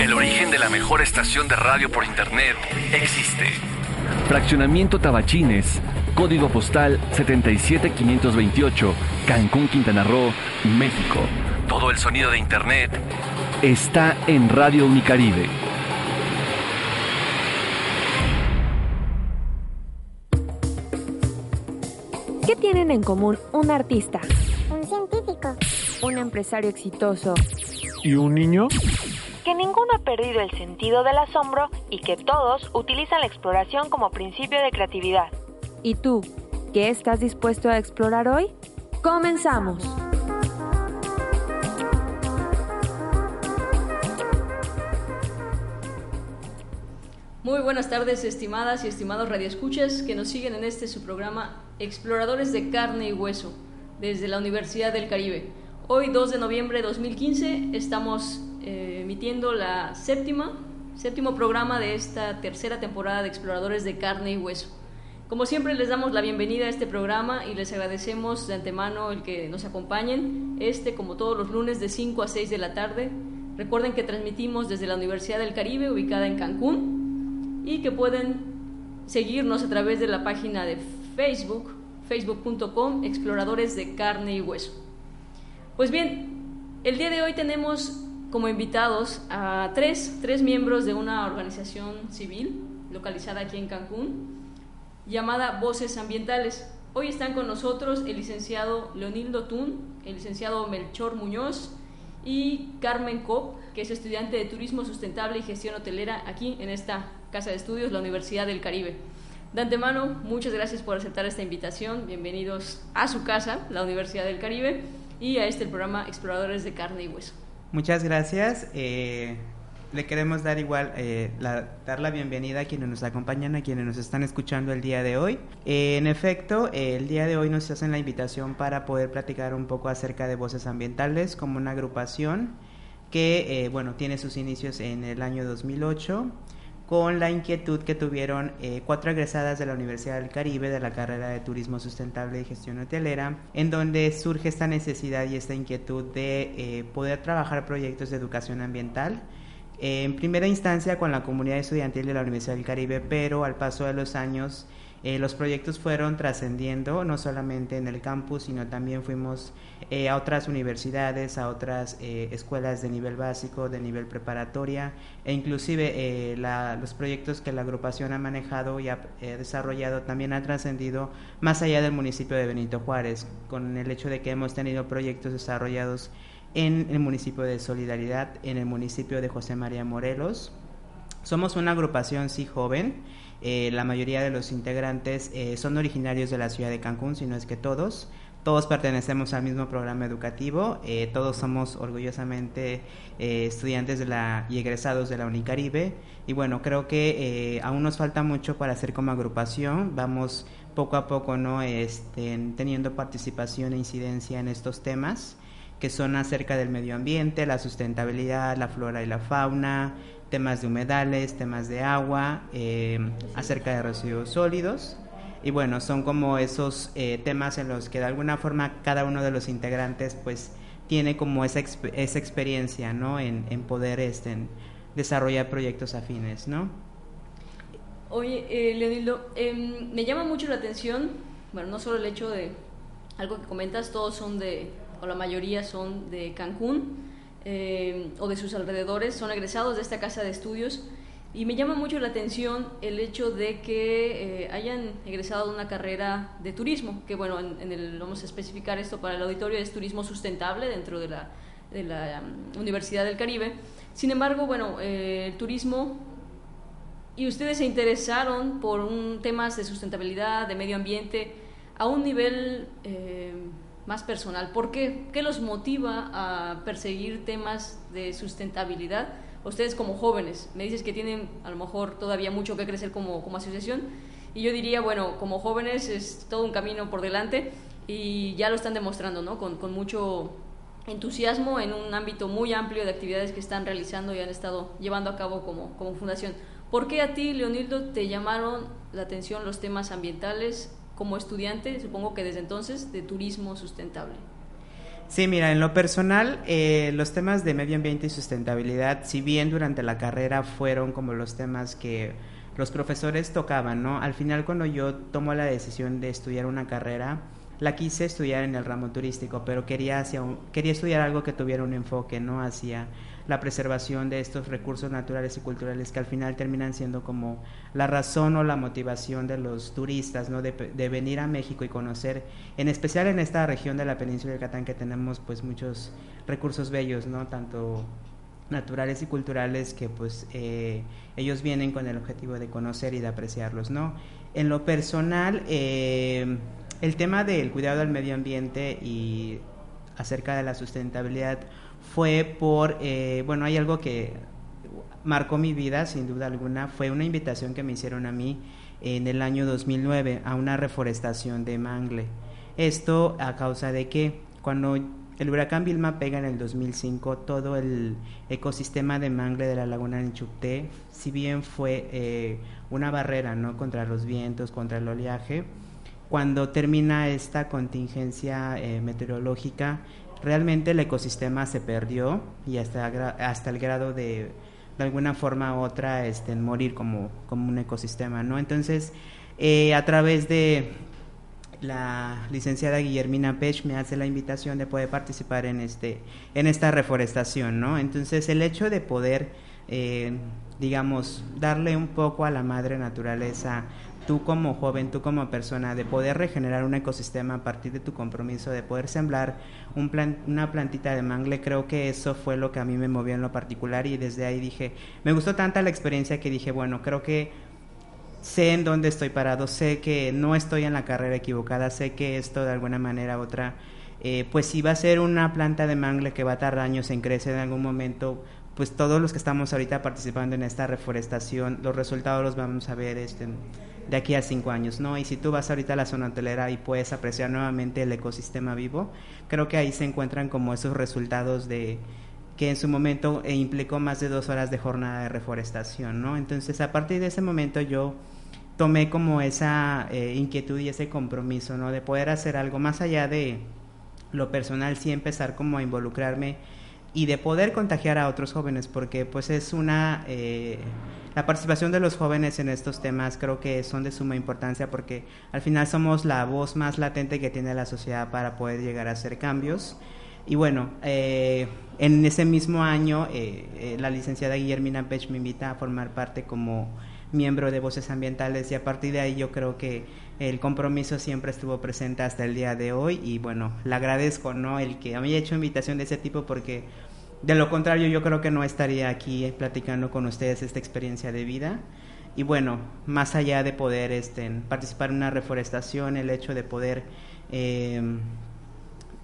El origen de la mejor estación de radio por internet existe. Fraccionamiento Tabachines, código postal 77528, Cancún, Quintana Roo, México. Todo el sonido de internet está en Radio Unicaribe. ¿Qué tienen en común un artista, Un científico. un empresario exitoso ¿Y un niño? Que ninguno ha perdido el sentido del asombro y que todos utilizan la exploración como principio de creatividad. ¿Y tú, qué estás dispuesto a explorar hoy? ¡Comenzamos! Muy buenas tardes, estimadas y estimados radioescuchas que nos siguen en este su programa Exploradores de Carne y Hueso, desde la Universidad del Caribe. Hoy, 2 de noviembre de 2015, estamos eh, emitiendo la séptima, séptimo programa de esta tercera temporada de Exploradores de Carne y Hueso. Como siempre, les damos la bienvenida a este programa y les agradecemos de antemano el que nos acompañen, este como todos los lunes de 5 a 6 de la tarde. Recuerden que transmitimos desde la Universidad del Caribe, ubicada en Cancún, y que pueden seguirnos a través de la página de Facebook, facebook.com, Exploradores de Carne y Hueso. Pues bien, el día de hoy tenemos como invitados a tres, tres miembros de una organización civil localizada aquí en Cancún, llamada Voces Ambientales. Hoy están con nosotros el licenciado Leonildo Tun, el licenciado Melchor Muñoz y Carmen Cop, que es estudiante de Turismo Sustentable y Gestión Hotelera aquí en esta Casa de Estudios, la Universidad del Caribe. De antemano, muchas gracias por aceptar esta invitación. Bienvenidos a su casa, la Universidad del Caribe, y a este programa Exploradores de Carne y Hueso. Muchas gracias. eh, le queremos dar igual, eh, la- dar la bienvenida a quienes nos acompañan, a quienes nos están escuchando el día de hoy. Eh, en efecto, el día de hoy nos hacen la invitación para poder platicar un poco acerca de voces ambientales como una agrupación que, eh, bueno, tiene sus inicios en el año 2008 con la inquietud que tuvieron eh, cuatro egresadas de la Universidad del Caribe de la carrera de Turismo Sustentable y Gestión Hotelera, en donde surge esta necesidad y esta inquietud de eh, poder trabajar proyectos de educación ambiental. eh, en primera instancia con la comunidad estudiantil de la Universidad del Caribe, pero al paso de los años eh, los proyectos fueron trascendiendo, no solamente en el campus, sino también fuimos eh, a otras universidades, a otras eh, escuelas de nivel básico, de nivel preparatoria, e inclusive la- los proyectos que la agrupación ha manejado y ha desarrollado también han trascendido más allá del municipio de Benito Juárez, con el hecho de que hemos tenido proyectos desarrollados en el municipio de Solidaridad, en el municipio de José María Morelos, somos una agrupación sí joven. Eh, la mayoría de los integrantes eh, son originarios de la ciudad de Cancún, si no es que todos. Todos pertenecemos al mismo programa educativo. eh, todos somos orgullosamente estudiantes de la, y egresados de la Unicaribe. Y bueno, creo que aún nos falta mucho para hacer como agrupación. Vamos poco a poco no este, teniendo participación e incidencia en estos temas que son acerca del medio ambiente, la sustentabilidad, la flora y la fauna, temas de humedales, temas de agua, eh, acerca de residuos sólidos. Y bueno, son como esos eh, temas en los que de alguna forma cada uno de los integrantes pues tiene como esa, exp- esa experiencia, ¿no? En, en poder este, en desarrollar proyectos afines, ¿no? Oye, eh, Leonildo, em, me llama mucho la atención, bueno, no solo el hecho de algo que comentas, todos son de, o la mayoría son de Cancún eh, o de sus alrededores, son egresados de esta casa de estudios. Y me llama mucho la atención el hecho de que eh, hayan egresado de una carrera de turismo, que bueno, en, el, vamos a especificar esto para el auditorio, es turismo sustentable dentro de la, de la um, Universidad del Caribe. Sin embargo, bueno, eh, el turismo y ustedes se interesaron por un, temas de sustentabilidad, de medio ambiente, a un nivel eh, más personal. ¿Por qué? ¿Qué los motiva a perseguir temas de sustentabilidad ustedes como jóvenes, me dices que tienen a lo mejor todavía mucho que crecer como, como asociación, y yo diría, bueno, como jóvenes es todo un camino por delante y ya lo están demostrando, ¿no? Con, con mucho entusiasmo en un ámbito muy amplio de actividades que están realizando y han estado llevando a cabo como, como fundación. ¿Por qué a ti, Leonildo, te llamaron la atención los temas ambientales como estudiante, supongo que desde entonces, de turismo sustentable? Sí, mira, en lo personal, eh, los temas de medio ambiente y sustentabilidad, si bien durante la carrera fueron como los temas que los profesores tocaban, ¿no? Al final, cuando yo tomo la decisión de estudiar una carrera, la quise estudiar en el ramo turístico, pero quería, hacia quería estudiar algo que tuviera un enfoque, ¿no? Hacia la preservación de estos recursos naturales y culturales que al final terminan siendo como la razón o la motivación de los turistas, ¿no? De, de venir a México y conocer, en especial en esta región de la península de Yucatán que tenemos pues muchos recursos bellos, ¿no? Tanto naturales y culturales que pues eh, ellos vienen con el objetivo de conocer y de apreciarlos, ¿no? En lo personal, eh, el tema del cuidado del medio ambiente y acerca de la sustentabilidad fue por, eh, bueno, hay algo que marcó mi vida, sin duda alguna, fue una invitación que me hicieron a mí en el año 2009 a una reforestación de mangle. Esto a causa de que cuando el huracán Vilma pega en el 2005, todo el ecosistema de mangle de la laguna de Chupté, si bien fue eh, una barrera ¿no? contra los vientos, contra el oleaje, cuando termina esta contingencia eh, meteorológica, realmente el ecosistema se perdió y hasta, hasta el grado de, de alguna forma u otra, este, morir como, como un ecosistema, ¿no? Entonces, eh, a través de la licenciada Guillermina Pech me hace la invitación de poder participar en, este, en esta reforestación, ¿no? Entonces, el hecho de poder, eh, digamos, darle un poco a la madre naturaleza tú como joven, tú como persona, de poder regenerar un ecosistema a partir de tu compromiso, de poder sembrar un una plantita de mangle, creo que eso fue lo que a mí me movió en lo particular y desde ahí dije, me gustó tanta la experiencia que dije, bueno, creo que sé en dónde estoy parado, sé que no estoy en la carrera equivocada, sé que esto de alguna manera u otra, eh, pues si va a ser una planta de mangle que va a tardar años en crecer en algún momento, pues todos los que estamos ahorita participando en esta reforestación, los resultados los vamos a ver este, de aquí a cinco años, ¿no? Y si tú vas ahorita a la zona hotelera y puedes apreciar nuevamente el ecosistema vivo, creo que ahí se encuentran como esos resultados de que en su momento eh, implicó más de dos horas de jornada de reforestación, ¿no? Entonces, a partir de ese momento yo tomé como esa eh, inquietud y ese compromiso, ¿no? De poder hacer algo más allá de lo personal, sí empezar como a involucrarme y de poder contagiar a otros jóvenes, porque pues es una... Eh, la participación de los jóvenes en estos temas creo que son de suma importancia porque al final somos la voz más latente que tiene la sociedad para poder llegar a hacer cambios. Y bueno, eh, en ese mismo año eh, la licenciada Guillermina Pech me invita a formar parte como miembro de Voces Ambientales y a partir de ahí yo creo que el compromiso siempre estuvo presente hasta el día de hoy y bueno, le agradezco, ¿no? El que me haya hecho invitación de ese tipo porque de lo contrario yo creo que no estaría aquí platicando con ustedes esta experiencia de vida. Y bueno, más allá de poder este, participar en una reforestación, el hecho de poder eh,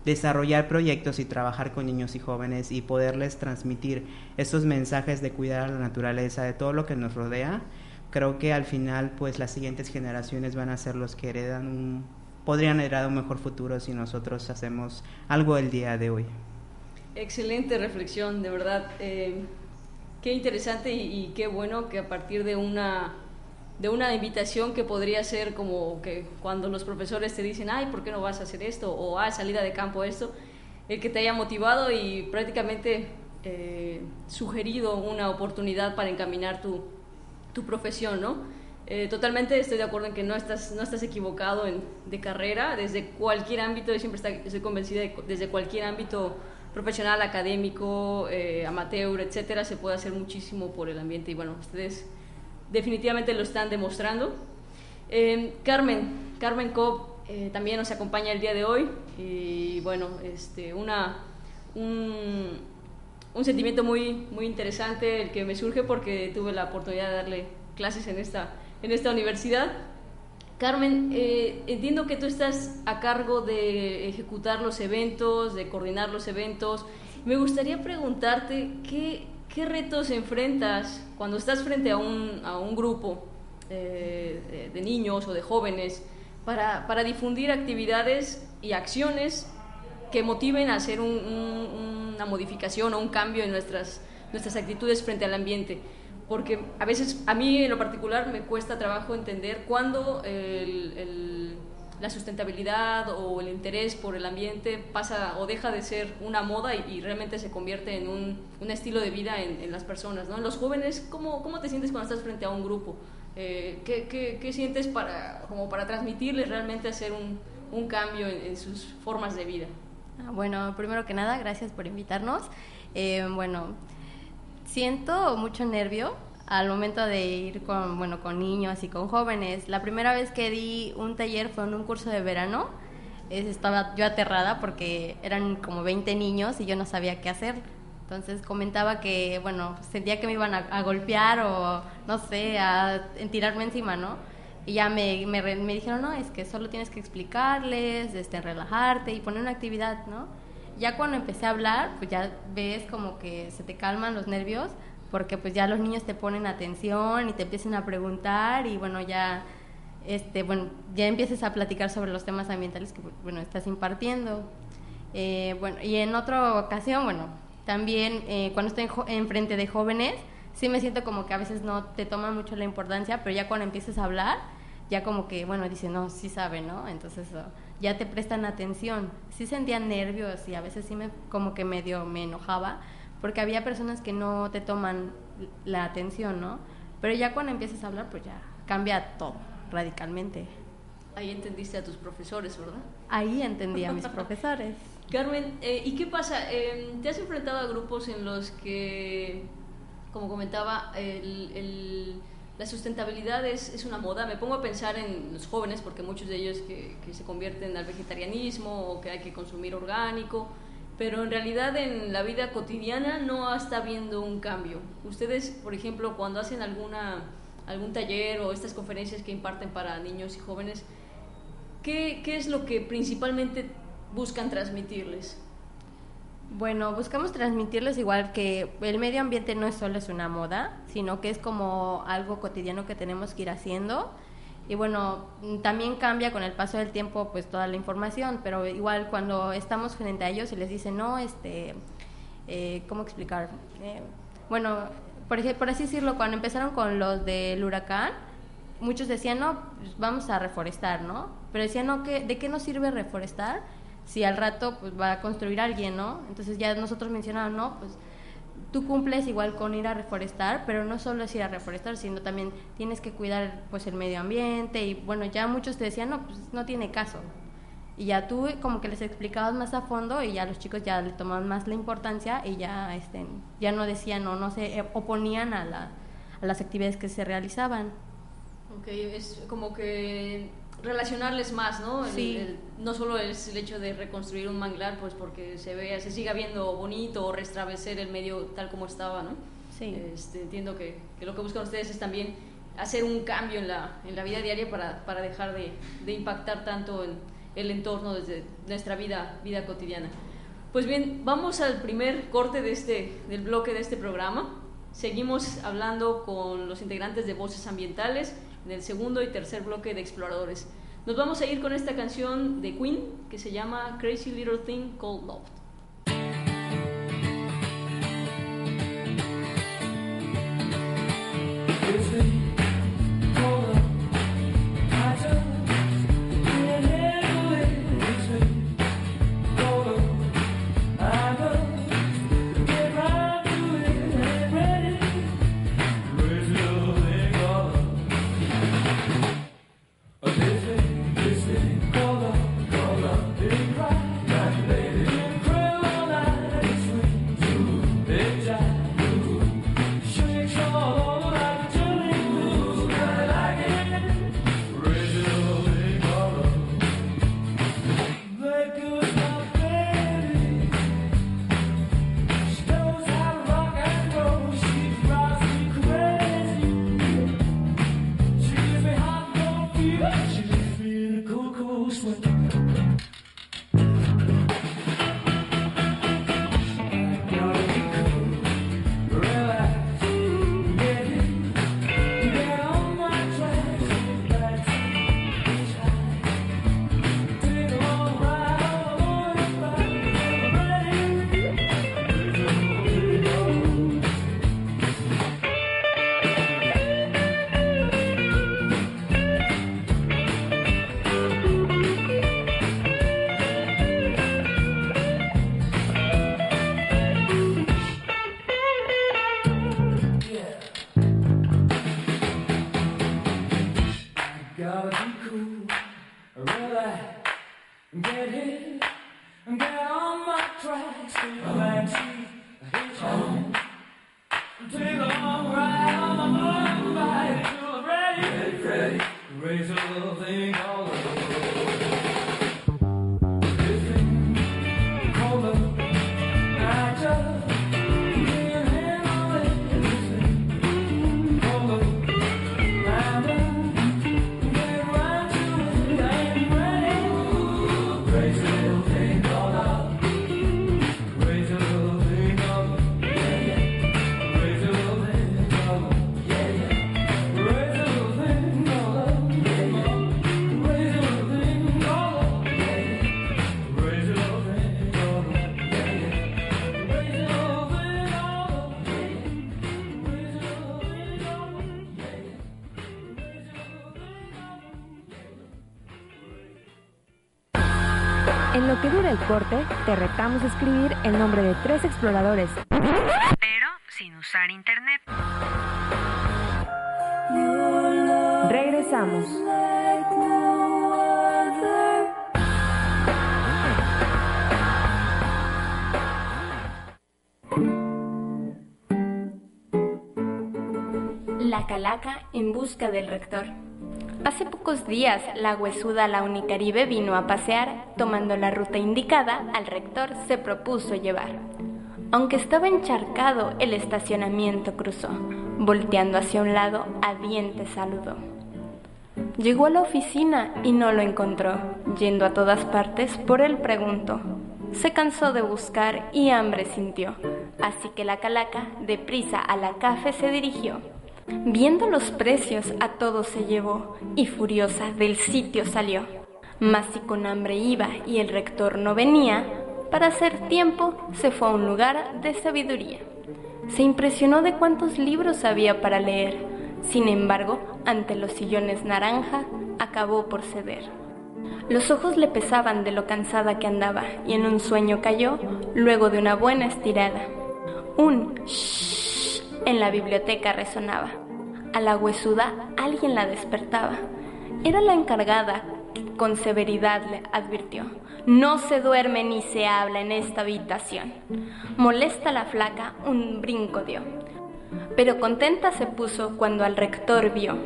desarrollar proyectos y trabajar con niños y jóvenes y poderles transmitir esos mensajes de cuidar a la naturaleza, de todo lo que nos rodea, creo que al final pues las siguientes generaciones van a ser los que heredan un, podrían heredar un mejor futuro si nosotros hacemos algo el día de hoy. Excelente reflexión, de verdad. Eh, qué interesante y, qué bueno que a partir de una de una invitación que podría ser como que cuando los profesores te dicen, ay, ¿por qué no vas a hacer esto? O, ah, salida de campo esto, el que te haya motivado y prácticamente eh, sugerido una oportunidad para encaminar tu, tu profesión, ¿no? Eh, totalmente estoy de acuerdo en que no estás, no estás equivocado en, de carrera, desde cualquier ámbito, yo siempre estoy convencida de desde cualquier ámbito profesional, académico, eh, amateur, etcétera, se puede hacer muchísimo por el ambiente y bueno, ustedes definitivamente lo están demostrando. Eh, Carmen, Carmen Cobb también nos acompaña el día de hoy y bueno, este, una, un, un sentimiento muy, muy interesante el que me surge porque tuve la oportunidad de darle clases en esta, en esta universidad. Carmen, eh, entiendo que tú estás a cargo de ejecutar los eventos, de coordinar los eventos. Me gustaría preguntarte qué, ¿qué retos enfrentas cuando estás frente a un, a un grupo eh, de niños o de jóvenes para, para, difundir actividades y acciones que motiven a hacer una modificación o un cambio en nuestras, nuestras actitudes frente al ambiente? Porque a veces, a mí en lo particular, me cuesta trabajo entender cuándo el la sustentabilidad o el interés por el ambiente pasa o deja de ser una moda y, realmente se convierte en un, un estilo de vida en, las personas. ¿no? Los jóvenes, ¿cómo, ¿cómo te sientes cuando estás frente a un grupo? Eh, ¿qué, qué, qué, sientes para, como para transmitirles realmente hacer un, un cambio en, sus formas de vida? Ah, bueno, primero que nada, gracias por invitarnos. Eh, bueno, siento mucho nervio al momento de ir con, bueno, con niños y con jóvenes. La primera vez que di un taller fue en un curso de verano. Estaba yo aterrada porque eran como 20 niños y yo no sabía qué hacer. Entonces comentaba que, bueno, sentía que me iban a, golpear o, no sé, a, tirarme encima, ¿no? Y ya me, me, me, dijeron, no, es que solo tienes que explicarles, este, relajarte y poner una actividad, ¿no? Ya cuando empecé a hablar, pues ya ves como que se te calman los nervios, porque pues ya los niños te ponen atención y te empiezan a preguntar y bueno, ya este, bueno, ya empieces a platicar sobre los temas ambientales que bueno, estás impartiendo. Eh, bueno, y en otra ocasión, bueno, también eh, cuando estoy en, frente de jóvenes, sí me siento como que a veces no te toman mucho la importancia, pero ya cuando empiezas a hablar, ya como que, bueno, dicen, no, sí sabe, ¿no? Entonces ya te prestan atención. Sí sentía nervios y a veces sí me, como que medio me enojaba, porque había personas que no te toman la atención, ¿no? Pero ya cuando empiezas a hablar, pues ya cambia todo radicalmente. Ahí entendiste a tus profesores, ¿verdad? Ahí entendí a mis profesores. Carmen, eh, ¿y qué pasa? Em, ¿Te has enfrentado a grupos en los que, como comentaba, la sustentabilidad es, una moda? Me pongo a pensar en los jóvenes, porque muchos de ellos que, que se convierten al vegetarianismo o que hay que consumir orgánico pero en realidad en la vida cotidiana no está habiendo un cambio. Ustedes, por ejemplo, cuando hacen alguna, algún taller o estas conferencias que imparten para niños y jóvenes, ¿qué, qué es lo que principalmente buscan transmitirles? Bueno, buscamos transmitirles igual que el medio ambiente no es solo es una moda, sino que es como algo cotidiano que tenemos que ir haciendo y bueno, también cambia con el paso del tiempo pues toda la información, pero igual cuando estamos frente a ellos y les dicen, no, este, eh, ¿cómo explicar? Eh, bueno, por, por así decirlo, cuando empezaron con los del huracán, muchos decían, no, pues vamos a reforestar, ¿no? Pero decían, no, ¿de qué nos sirve reforestar si al rato pues va a construir alguien, ¿no? Entonces ya nosotros mencionábamos, no, pues tú cumples igual con ir a reforestar, pero no solo es ir a reforestar, sino también tienes que cuidar pues el medio ambiente y bueno, ya muchos te decían, no, pues no tiene caso. Y ya tú como que les explicabas más a fondo y ya los chicos ya le tomaban más la importancia y ya este, ya no decían o no se oponían a, la, a las actividades que se realizaban. Ok, es como que relacionarles más, ¿no? Sí. no solo es el hecho de reconstruir un manglar, pues porque se vea, se siga viendo bonito o restablecer el medio tal como estaba, ¿no? Sí. Este, entiendo que, que, lo que buscan ustedes es también hacer un cambio en la, en la vida diaria para, para dejar de, de, impactar tanto en el entorno desde nuestra vida, vida cotidiana. Pues bien, vamos al primer corte de este, del bloque de este programa. Seguimos hablando con los integrantes de Voces Ambientales en el segundo y tercer bloque de Exploradores. Nos vamos a ir con esta canción de Queen que se llama Crazy Little Thing Called Love. Gotta be cool, relax, get hit, get on my tracks, take a backseat, home. take a long ride on my motorbike until I'm ready, ready, ready, raise a little thing up. En lo que dura el corte, te retamos a escribir el nombre de tres exploradores. Pero sin usar internet. Regresamos. La calaca en busca del rector. Hace pocos días, la huesuda La Unicaribe vino a pasear, tomando la ruta indicada, al rector se propuso llevar. Aunque estaba encharcado, el estacionamiento cruzó, volteando hacia un lado, a dientes saludó. Llegó a la oficina y no lo encontró, yendo a todas partes, por él preguntó. Se cansó de buscar y hambre sintió, así que la calaca deprisa a la café se dirigió. Viendo los precios a todos se llevó y furiosa del sitio salió. Mas si con hambre iba y el rector no venía, para hacer tiempo se fue a un lugar de sabiduría. Se impresionó de cuántos libros había para leer. Sin embargo, ante los sillones naranja, acabó por ceder. Los ojos le pesaban de lo cansada que andaba y en un sueño cayó luego de una buena estirada. Un en la biblioteca resonaba. A la huesuda alguien la despertaba. Era la encargada con severidad le advirtió. No se duerme ni se habla en esta habitación. Molesta la flaca, un brinco dio. Pero contenta se puso cuando al rector vio.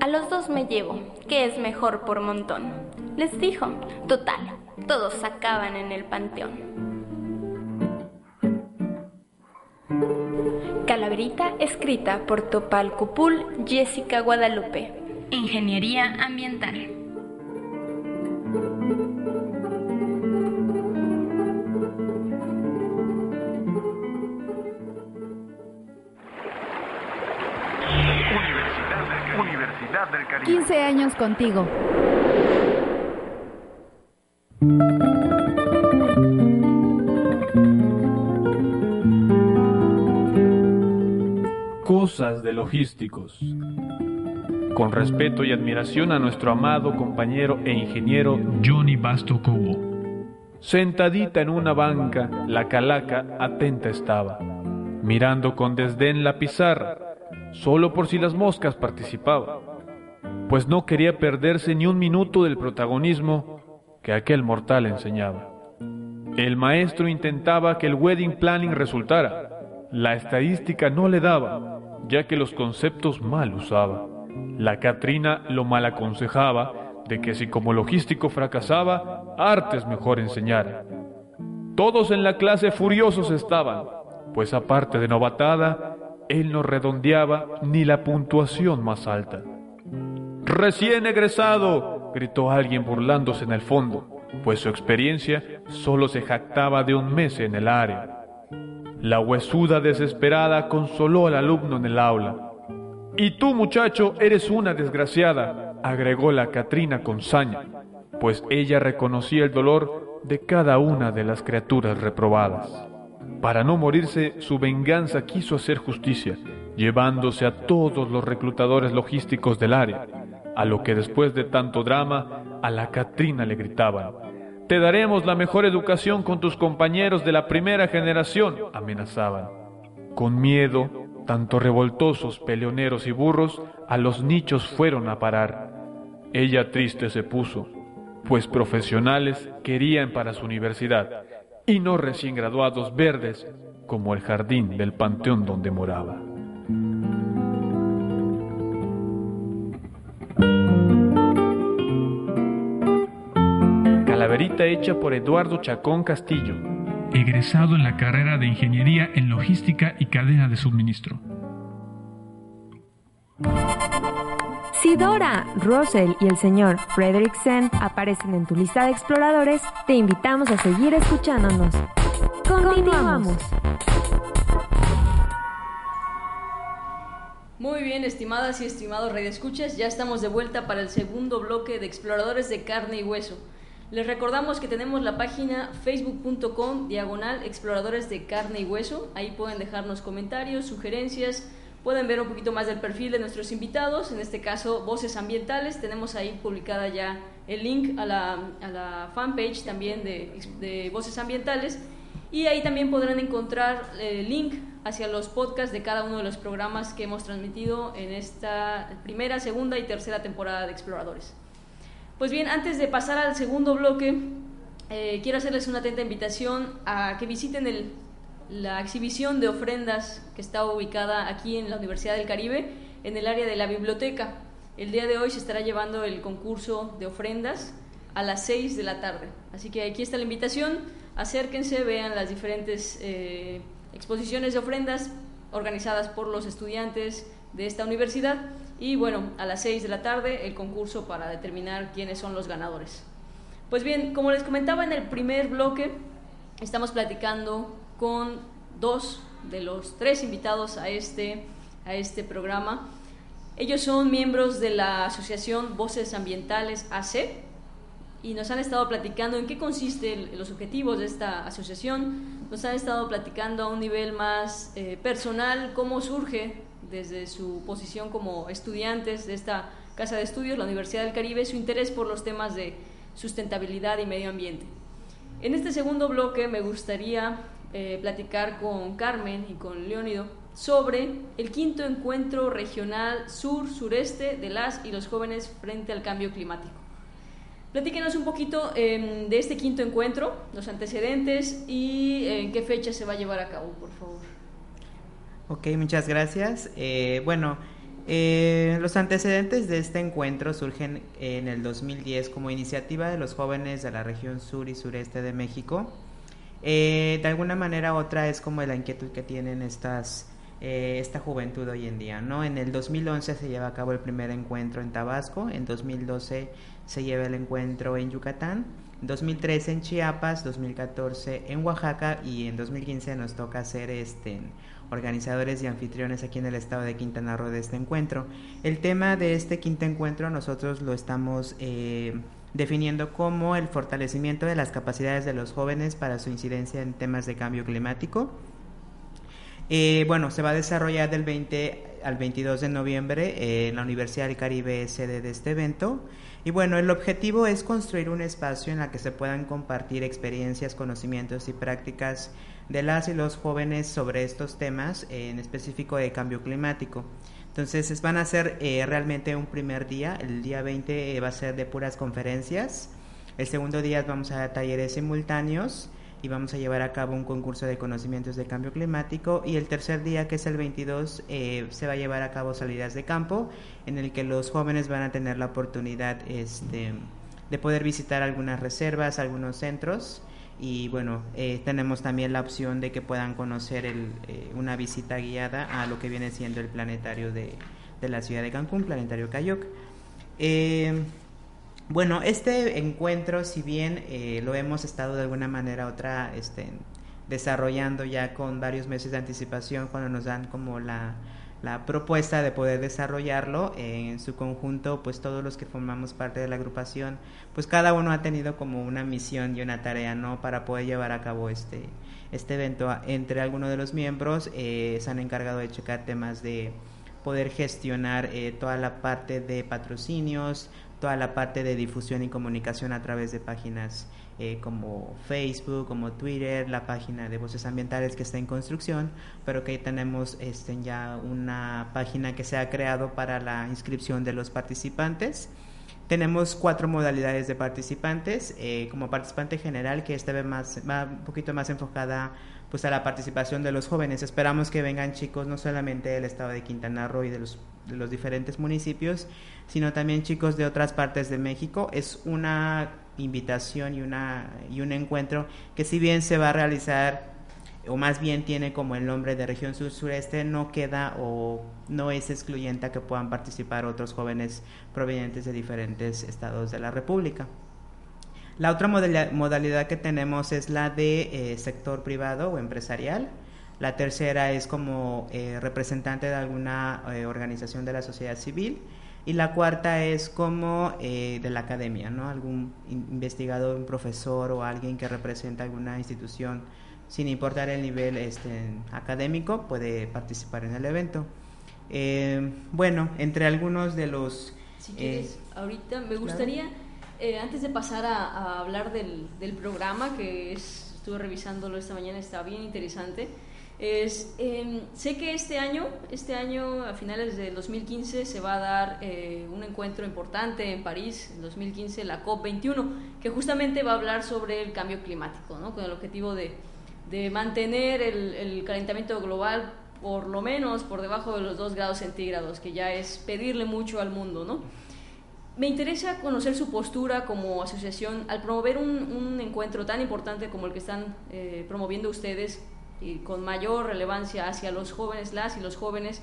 A los dos me llevo, que es mejor por montón. Les dijo, total, todos acaban en el panteón. Calaverita escrita por Topal Cupul, Jessica Guadalupe. Ingeniería Ambiental. Universidad del Caribe. 15 años contigo. De logísticos. Con respeto y admiración a nuestro amado compañero e ingeniero Johnny Basto Cubo. Sentadita en una banca, la calaca atenta estaba, mirando con desdén la pizarra, solo por si las moscas participaba, pues no quería perderse ni un minuto del protagonismo que aquel mortal enseñaba. El maestro intentaba que el wedding planning resultara, la estadística no le daba, ya que los conceptos mal usaba. La Catrina lo mal aconsejaba de que si como logístico fracasaba, artes mejor enseñara. Todos en la clase furiosos estaban, pues aparte de novatada, él no redondeaba ni la puntuación más alta. Recién egresado, gritó alguien burlándose en el fondo, pues su experiencia solo se jactaba de un mes en el área. La huesuda desesperada consoló al alumno en el aula. Y tú, muchacho, eres una desgraciada, agregó la Catrina con saña, pues ella reconocía el dolor de cada una de las criaturas reprobadas. Para no morirse, su venganza quiso hacer justicia, llevándose a todos los reclutadores logísticos del área, a lo que después de tanto drama, a la Catrina le gritaban, te daremos la mejor educación con tus compañeros de la primera generación, amenazaban. Con miedo, tanto revoltosos, peleoneros y burros, a los nichos fueron a parar. Ella triste se puso, pues profesionales querían para su universidad, y no recién graduados verdes como el jardín del panteón donde moraba. Calaverita hecha por Eduardo Chacón Castillo, egresado en la carrera de Ingeniería en Logística y Cadena de Suministro. Si Dora, Russell y el señor Fredericksen aparecen en tu lista de exploradores, te invitamos a seguir escuchándonos. Continuamos. Muy bien, estimadas y estimados escuchas, ya estamos de vuelta para el segundo bloque de Exploradores de Carne y Hueso. Les recordamos que tenemos la página facebook.com diagonal Exploradores de Carne y Hueso. Ahí pueden dejarnos comentarios, sugerencias, pueden ver un poquito más del perfil de nuestros invitados, en este caso Voces Ambientales. Tenemos ahí publicada ya el link a la, fanpage también de, de Voces Ambientales. Y ahí también podrán encontrar el link hacia los podcasts de cada uno de los programas que hemos transmitido en esta primera, segunda y tercera temporada de Exploradores. Pues bien, antes de pasar al segundo bloque, eh, quiero hacerles una atenta invitación a que visiten el, la exhibición de ofrendas que está ubicada aquí en la Universidad del Caribe, en el área de la biblioteca. El día de hoy se estará llevando el concurso de ofrendas a las 6 de la tarde. Así que aquí está la invitación, acérquense, vean las diferentes... Eh, exposiciones de ofrendas organizadas por los estudiantes de esta universidad y bueno, a las 6 de la tarde el concurso para determinar quiénes son los ganadores. Pues bien, como les comentaba en el primer bloque, estamos platicando con dos de los tres invitados a este, a este programa. Ellos son miembros de la Asociación Voces Ambientales AC, y nos han estado platicando en qué consisten los objetivos de esta asociación, nos han estado platicando a un nivel más eh, personal cómo surge desde su posición como estudiantes de esta casa de estudios, la Universidad del Caribe, su interés por los temas de sustentabilidad y medio ambiente. En este segundo bloque me gustaría eh, platicar con Carmen y con Leónido sobre el quinto encuentro regional sur-sureste de las y los jóvenes frente al cambio climático. Platíquenos un poquito em, de este quinto encuentro, los antecedentes y eh, en qué fecha se va a llevar a cabo, por favor. Ok, muchas gracias. Eh, bueno, eh, los antecedentes de este encuentro surgen en el 2010 como iniciativa de los jóvenes de la región sur y sureste de México. de alguna manera u otra es como la inquietud que tienen estas, esta juventud hoy en día. ¿no? En el 2011 se lleva a cabo el primer encuentro en Tabasco, en 2012 se lleva el encuentro en Yucatán, 2013 en Chiapas, 2014 en Oaxaca y en 2015 nos toca ser este, organizadores y anfitriones aquí en el estado de Quintana Roo de este encuentro. El tema de este quinto encuentro nosotros lo estamos eh, definiendo como el fortalecimiento de las capacidades de los jóvenes para su incidencia en temas de cambio climático. Eh, bueno, se va a desarrollar del 20 al 22 de noviembre en la Universidad del Caribe sede de este evento. Y bueno, el objetivo es construir un espacio en el que se puedan compartir experiencias, conocimientos y prácticas de las y los jóvenes sobre estos temas, en específico de cambio climático. Entonces, van a ser eh, realmente un primer día, el día 20 eh, va a ser de puras conferencias, el segundo día vamos a talleres simultáneos y vamos a llevar a cabo un concurso de conocimientos de cambio climático. Y el tercer día que es el 22 eh, se va a llevar a cabo salidas de campo en el que los jóvenes van a tener la oportunidad este, de poder visitar algunas reservas, algunos centros y bueno, eh, tenemos también la opción de que puedan conocer eh, una visita guiada a lo que viene siendo el planetario de, de la ciudad de Cancún, Planetario Cayoc. Bueno, este encuentro, si bien eh, lo hemos estado de alguna manera u otra este, desarrollando ya con varios meses de anticipación, cuando nos dan como la, propuesta de poder desarrollarlo en su conjunto, pues todos los que formamos parte de la agrupación, pues cada uno ha tenido como una misión y una tarea, ¿no? Para poder llevar a cabo este, este evento. Entre algunos de los miembros eh, se han encargado de checar temas de poder gestionar eh, toda la parte de patrocinios, toda la parte de difusión y comunicación a través de páginas eh, como Facebook, como Twitter, la página de Voces Ambientales que está en construcción, pero que tenemos este, ya una página que se ha creado para la inscripción de los participantes. Tenemos cuatro modalidades de participantes, eh, como participante general, que esta vez más, va un poquito más enfocada pues a la participación de los jóvenes. Esperamos que vengan chicos no solamente del estado de Quintana Roo y de los, de los diferentes municipios, sino también chicos de otras partes de México. Es una invitación y, una, y un encuentro que si bien se va a realizar o más bien tiene como el nombre de región sur sureste, no queda o no es excluyente que puedan participar otros jóvenes provenientes de diferentes estados de la República. La otra modalidad que tenemos es la de eh, sector privado o empresarial. La tercera es como eh, representante de alguna eh, organización de la sociedad civil. Y la cuarta es como de la academia, ¿no? Algún investigador, un profesor o alguien que representa alguna institución sin importar el nivel este, académico, puede participar en el evento. Eh, bueno, entre algunos de los... Si quieres, eh, ahorita me gustaría, eh, antes de pasar a, hablar del, del, programa, que es, estuve revisándolo esta mañana, está bien interesante, es, em, sé que este año, este año, a finales del 2015, se va a dar un encuentro importante en París, en 2015, la COP21, que justamente va a hablar sobre el cambio climático, ¿no? con el objetivo de de mantener el, calentamiento global por lo menos por debajo de los 2 grados centígrados, que ya es pedirle mucho al mundo, ¿no? Me interesa conocer su postura como asociación al promover un, encuentro tan importante como el que están eh, promoviendo ustedes y con mayor relevancia hacia los jóvenes, las y los jóvenes.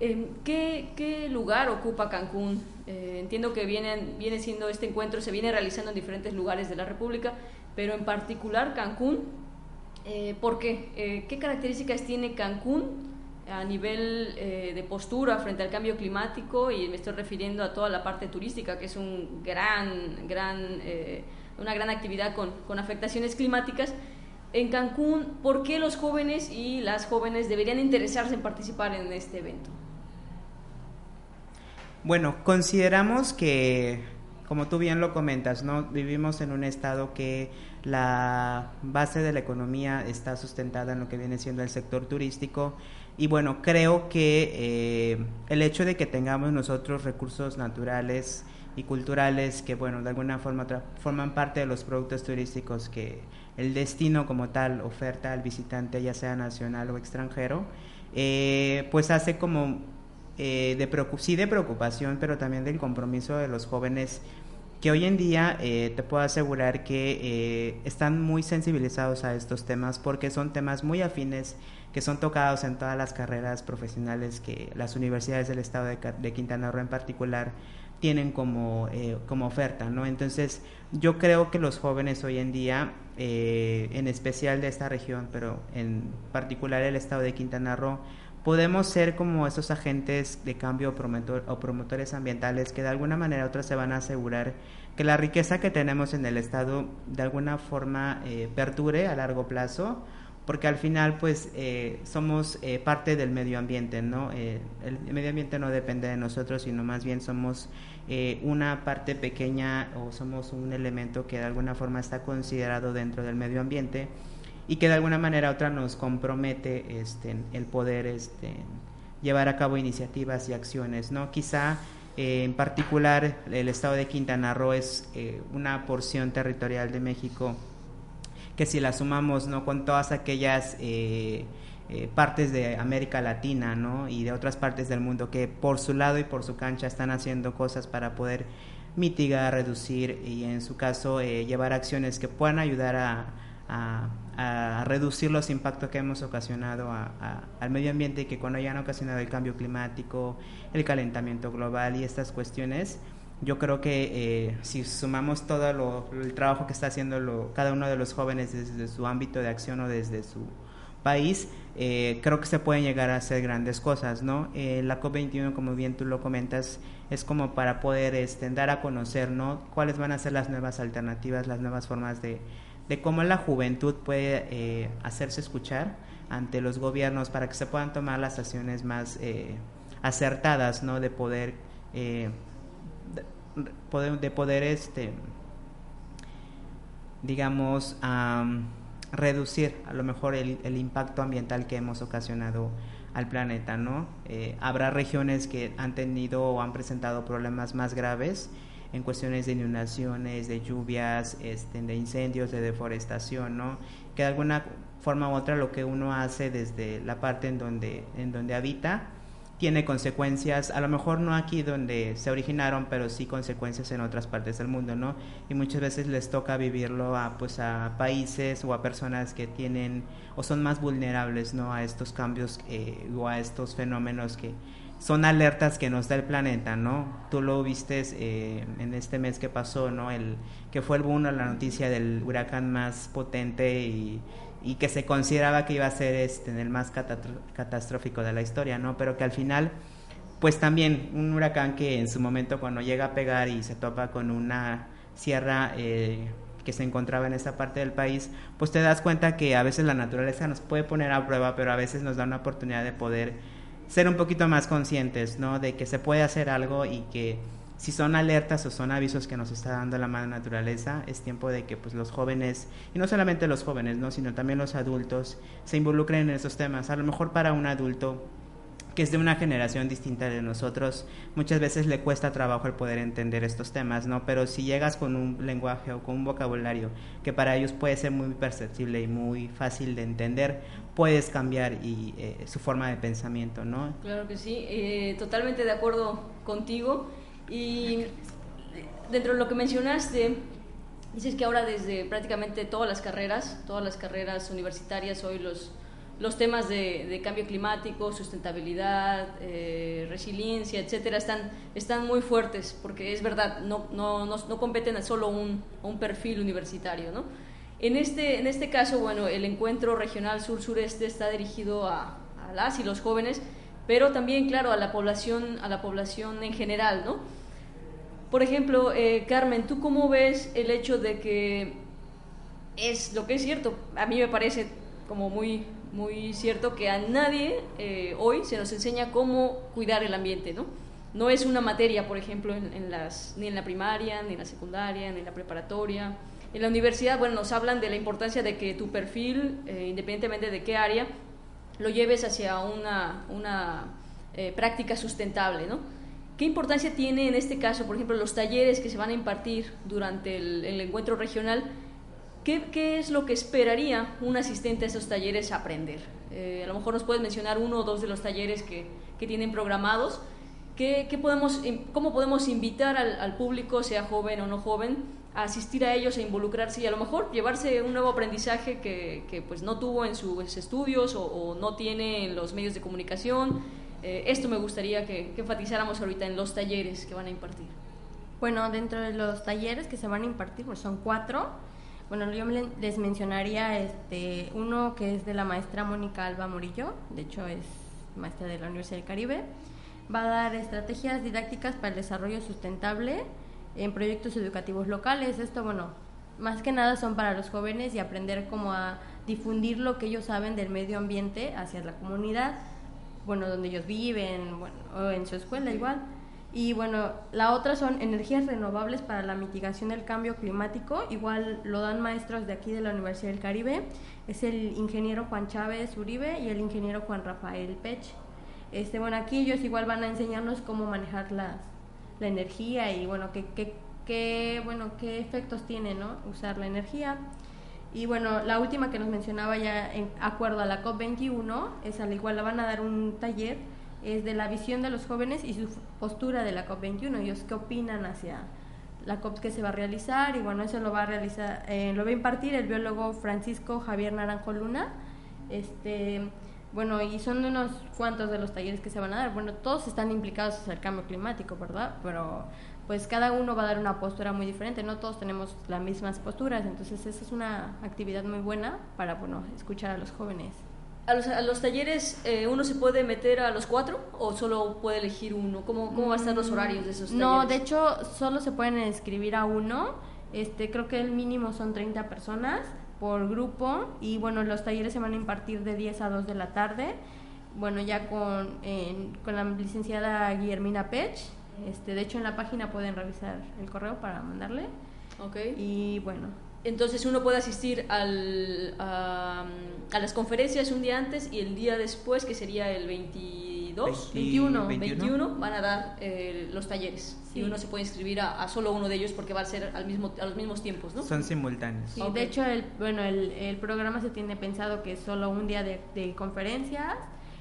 Eh, ¿qué, lugar ocupa Cancún? Eh, entiendo que vienen, viene siendo este encuentro, se viene realizando en diferentes lugares de la República, pero en particular Cancún eh, ¿Por qué? Eh, ¿Qué características tiene Cancún a nivel eh, de postura frente al cambio climático? Y me estoy refiriendo a toda la parte turística, que es un gran, gran, una gran actividad con, con afectaciones climáticas. En Cancún, ¿por qué los jóvenes y las jóvenes deberían interesarse en participar en este evento? Bueno, consideramos que, como tú bien lo comentas, ¿no? vivimos en un estado que la base de la economía está sustentada en lo que viene siendo el sector turístico y bueno, creo que eh, el hecho de que tengamos nosotros recursos naturales y culturales que bueno, de alguna forma forman parte de los productos turísticos que el destino como tal oferta al visitante, ya sea nacional o extranjero, eh, pues hace como eh, de de preocupación, pero también del compromiso de los jóvenes que hoy en día eh, te puedo asegurar que eh, están muy sensibilizados a estos temas porque son temas muy afines que son tocados en todas las carreras profesionales que las universidades del estado de, Quintana Roo en particular tienen como, como oferta, ¿no? Entonces, yo creo que los jóvenes hoy en día, en especial de esta región, pero en particular el estado de Quintana Roo, podemos ser como esos agentes de cambio o promotores ambientales que de alguna manera u otra se van a asegurar que la riqueza que tenemos en el Estado de alguna forma eh, perdure a largo plazo, porque al final pues eh, somos eh, parte del medio ambiente, ¿no? el medio ambiente no depende de nosotros, sino más bien somos una parte pequeña o somos un elemento que de alguna forma está considerado dentro del medio ambiente y que de alguna manera otra nos compromete este, el poder este, llevar a cabo iniciativas y acciones, ¿no? Quizá eh, en particular el estado de Quintana Roo es eh, una porción territorial de México que si la sumamos no con todas aquellas eh, partes de América Latina ¿no? y de otras partes del mundo que por su lado y por su cancha están haciendo cosas para poder mitigar, reducir y en su caso llevar acciones que puedan ayudar a, reducir los impactos que hemos ocasionado al medio ambiente y que cuando hayan ocasionado el cambio climático, el calentamiento global y estas cuestiones, yo creo que eh, si sumamos todo lo, el trabajo que está haciendo cada uno de los jóvenes desde su ámbito de acción o desde su país, eh, creo que se pueden llegar a hacer grandes cosas, ¿no? Eh, la COP21, como bien tú lo comentas, es como para poder este, dar a conocer, ¿no? Cuáles van a ser las nuevas alternativas, las nuevas formas de, de cómo la juventud puede eh, hacerse escuchar ante los gobiernos para que se puedan tomar las acciones más acertadas, ¿no? De poder, eh, de, poder, este, digamos, reducir a lo mejor el, el, impacto ambiental que hemos ocasionado al planeta, ¿no? habrá regiones que han tenido o han presentado problemas más graves en cuestiones de inundaciones, de lluvias, este, de incendios, de deforestación, ¿no? Que de alguna forma u otra lo que uno hace desde la parte en donde, en donde habita, tiene consecuencias, a lo mejor no aquí donde se originaron, pero sí consecuencias en otras partes del mundo, ¿no? Y muchas veces les toca vivirlo a, pues, a países o a personas que tienen o son más vulnerables, ¿no? A estos cambios eh, o a estos fenómenos que son alertas que nos da el planeta, ¿no? Tú lo viste eh, en este mes que pasó, ¿no? El que fue el boom la noticia del huracán más potente y y que se consideraba que iba a ser este, el más catastrófico de la historia, ¿no? Pero que al final, pues también un huracán que en su momento cuando llega a pegar y se topa con una sierra eh, que se encontraba en esa parte del país, pues te das cuenta que a veces la naturaleza nos puede poner a prueba, pero a veces nos da una oportunidad de poder ser un poquito más conscientes, ¿no? De que se puede hacer algo y que si son alertas o son avisos que nos está dando la madre naturaleza, es tiempo de que pues los jóvenes, y no solamente los jóvenes, ¿no? sino también los adultos, se involucren en esos temas. A lo mejor para un adulto que es de una generación distinta de nosotros, muchas veces le cuesta trabajo el poder entender estos temas, ¿no? Pero si llegas con un lenguaje o con un vocabulario que para ellos puede ser muy perceptible y muy fácil de entender, puedes cambiar y, eh, su forma de pensamiento, ¿no? Claro que sí, eh, totalmente de acuerdo contigo. Y dentro de lo que mencionaste, dices que ahora desde prácticamente todas las carreras, todas las carreras universitarias, hoy los, los temas de, cambio climático, sustentabilidad, eh, resiliencia, etcétera, están, están muy fuertes, porque es verdad, no, no, no, competen a solo un, un perfil universitario, ¿no? En este, en este caso, bueno, el encuentro regional sur-sureste está dirigido a, a, las y los jóvenes, pero también, claro, a la población, a la población en general, ¿no? Por ejemplo, eh, Carmen, ¿tú cómo ves el hecho de que es lo que es cierto? A mí me parece como muy, muy cierto que a nadie eh, hoy se nos enseña cómo cuidar el ambiente, ¿no? No es una materia, por ejemplo, en, las, ni en la primaria, ni en la secundaria, ni en la preparatoria. En la universidad, bueno, nos hablan de la importancia de que tu perfil, eh, independientemente de qué área, lo lleves hacia una, una práctica sustentable, ¿no? ¿Qué importancia tiene en este caso, por ejemplo, los talleres que se van a impartir durante el, encuentro regional? ¿Qué, es lo que esperaría un asistente a esos talleres aprender? Eh, a lo mejor nos puedes mencionar uno o dos de los talleres que, tienen programados. ¿Qué, podemos, ¿Cómo podemos invitar al, público, sea joven o no joven, a asistir a ellos, a involucrarse y a lo mejor llevarse un nuevo aprendizaje que, pues no tuvo en sus estudios o, o no tiene en los medios de comunicación? Eh, esto me gustaría que, enfatizáramos ahorita en los talleres que van a impartir. Bueno, dentro de los talleres que se van a impartir, pues son cuatro. Bueno, yo les mencionaría este, uno que es de la maestra Mónica Alba Murillo, de hecho es maestra de la Universidad del Caribe. Va a dar estrategias didácticas para el desarrollo sustentable en proyectos educativos locales. Esto, bueno, más que nada son para los jóvenes y aprender cómo a difundir lo que ellos saben del medio ambiente hacia la comunidad bueno, donde ellos viven, bueno, o en su escuela igual. Y bueno, la otra son energías renovables para la mitigación del cambio climático. Igual lo dan maestros de aquí de la Universidad del Caribe. Es el ingeniero Juan Chávez Uribe y el ingeniero Juan Rafael Pech. Este, bueno, aquí ellos igual van a enseñarnos cómo manejar la, la energía y bueno, qué, qué, qué, bueno, qué efectos tiene, ¿no? Usar la energía. Y bueno, la última que nos mencionaba ya en acuerdo a la COP21, es al igual la van a dar un taller, es de la visión de los jóvenes y su postura de la COP21, ellos qué opinan hacia la COP que se va a realizar y bueno, eso lo va a realizar, eh, lo va a impartir el biólogo Francisco Javier Naranjo Luna. Este, bueno, y son unos cuantos de los talleres que se van a dar. Bueno, todos están implicados en el cambio climático, ¿verdad? Pero pues cada uno va a dar una postura muy diferente, no todos tenemos las mismas posturas, entonces esa es una actividad muy buena para, bueno, escuchar a los jóvenes. ¿A los, a los talleres eh, uno se puede meter a los cuatro o solo puede elegir uno? ¿Cómo, cómo van a estar los horarios de esos talleres? No, de hecho solo se pueden inscribir a uno, este, creo que el mínimo son 30 personas por grupo y bueno, los talleres se van a impartir de 10 a 2 de la tarde, bueno, ya con, con la licenciada Guillermina Pech, este, de hecho, en la página pueden revisar el correo para mandarle. Ok. Y bueno. Entonces uno puede asistir al, a, las conferencias un día antes y el día después, que sería el 22, 21, 21, van a dar eh, los talleres. Y uno se puede inscribir a, solo uno de ellos porque va a ser al mismo, a los mismos tiempos, ¿no? Son simultáneos. Sí, de hecho, el, bueno, el, el, programa se tiene pensado que es solo un día de, de conferencias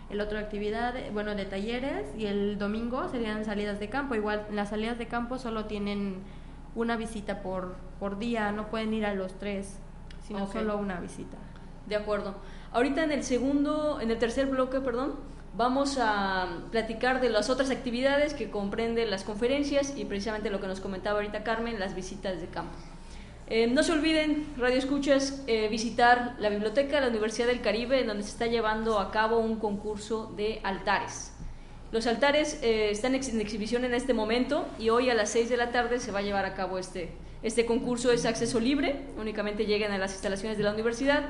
el otro actividad, bueno, de talleres y el domingo serían salidas de campo. Igual las salidas de campo solo tienen una visita por, por día, no pueden ir a los tres, sino solo una visita. De acuerdo. Ahorita en el segundo, en el tercer bloque, perdón, vamos a platicar de las otras actividades que comprenden las conferencias y precisamente lo que nos comentaba ahorita Carmen, las visitas de campo. Eh, no se olviden, Radio Escuchas, eh, visitar la biblioteca de la Universidad del Caribe, en donde se está llevando a cabo un concurso de altares. Los altares eh, están en exhibición en este momento y hoy a las 6 de la tarde se va a llevar a cabo este, este concurso. Es acceso libre, únicamente lleguen a las instalaciones de la universidad,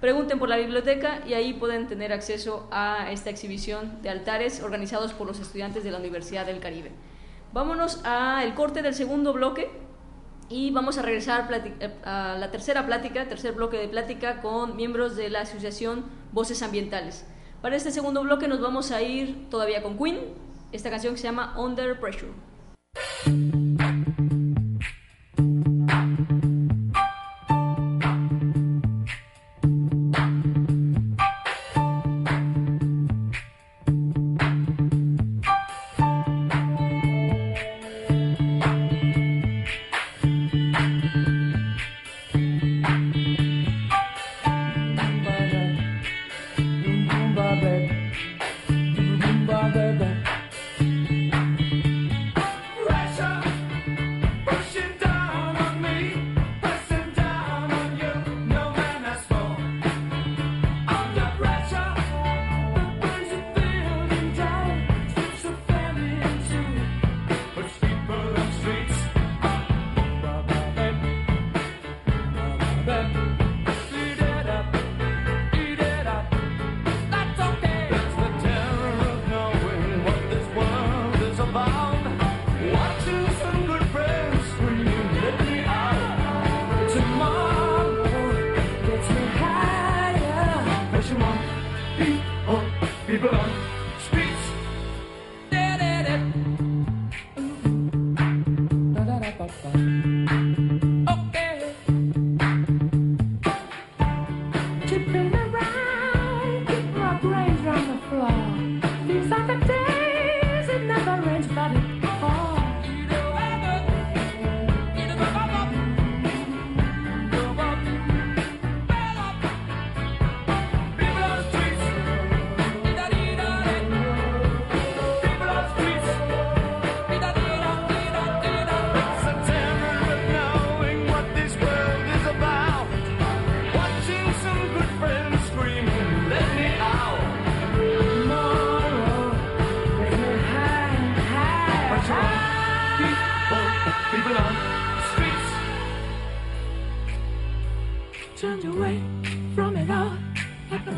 pregunten por la biblioteca y ahí pueden tener acceso a esta exhibición de altares organizados por los estudiantes de la Universidad del Caribe. Vámonos al corte del segundo bloque y vamos a regresar eh, a la tercera plática, tercer bloque de plática con miembros de la Asociación Voces Ambientales. Para este segundo bloque nos vamos a ir todavía con Queen, esta canción que se llama Under Pressure.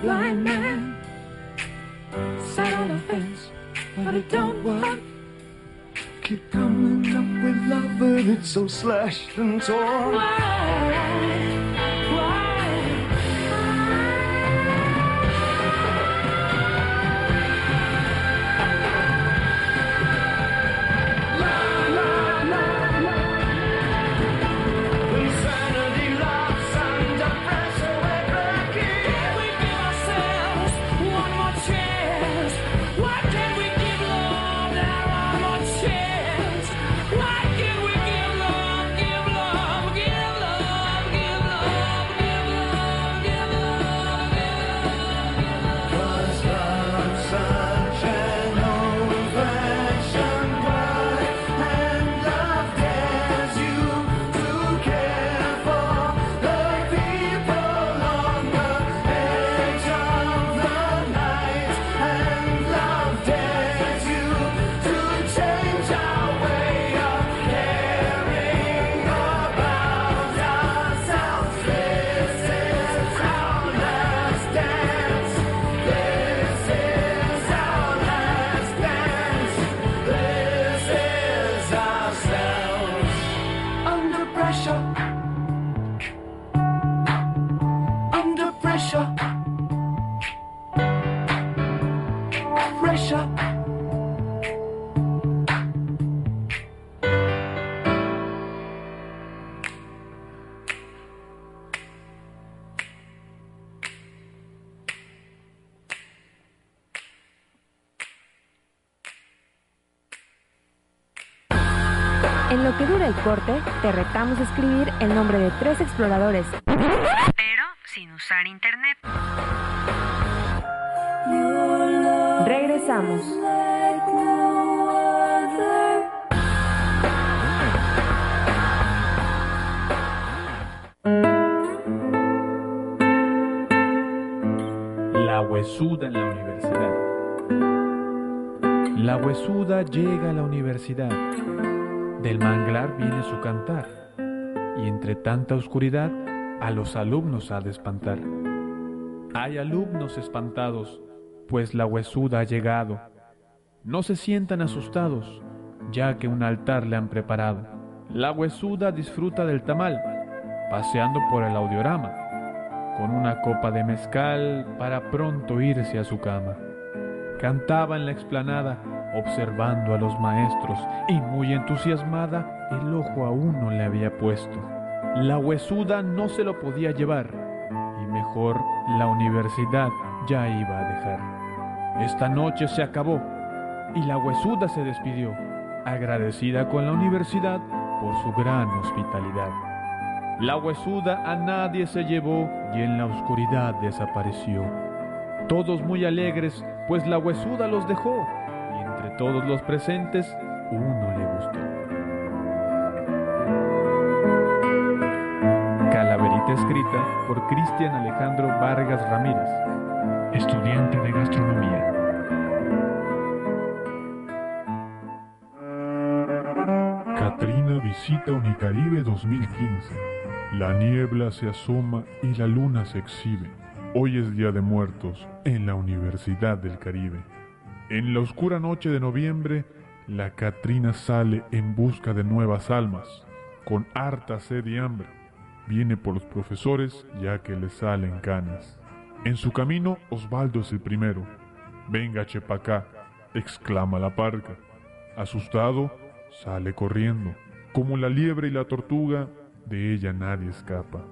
blind man. Sat on the fence, but it don't work. Keep coming up with love, but it's so slashed and torn. Corte, te retamos a escribir el nombre de tres exploradores. Pero sin usar internet. Regresamos. La huesuda en la universidad. La huesuda llega a la universidad. Del manglar viene su cantar. Y entre tanta oscuridad, a los alumnos ha de espantar. Hay alumnos espantados, pues la huesuda ha llegado. No se sientan asustados, ya que un altar le han preparado. La huesuda disfruta del tamal, paseando por el audiorama, con una copa de mezcal para pronto irse a su cama. Cantaba en la explanada, observando a los maestros, y muy entusiasmada, el ojo a uno le había puesto. La huesuda no se lo podía llevar, y mejor la universidad ya iba a dejar. Esta noche se acabó, y la huesuda se despidió, agradecida con la universidad por su gran hospitalidad. La huesuda a nadie se llevó y en la oscuridad desapareció. Todos muy alegres, pues la huesuda los dejó, entre todos los presentes, uno le gustó. Calaverita escrita por Cristian Alejandro Vargas Ramírez, estudiante de gastronomía. Catrina visita Unicaribe 2015. La niebla se asoma y la luna se exhibe. Hoy es Día de Muertos en la Universidad del Caribe. En la oscura noche de noviembre, la Catrina sale en busca de nuevas almas, con harta sed y hambre. Viene por los profesores ya que le salen canas. En su camino, Osvaldo es el primero. Venga, Chepacá, exclama la parca. Asustado, sale corriendo. Como la liebre y la tortuga, de ella nadie escapa.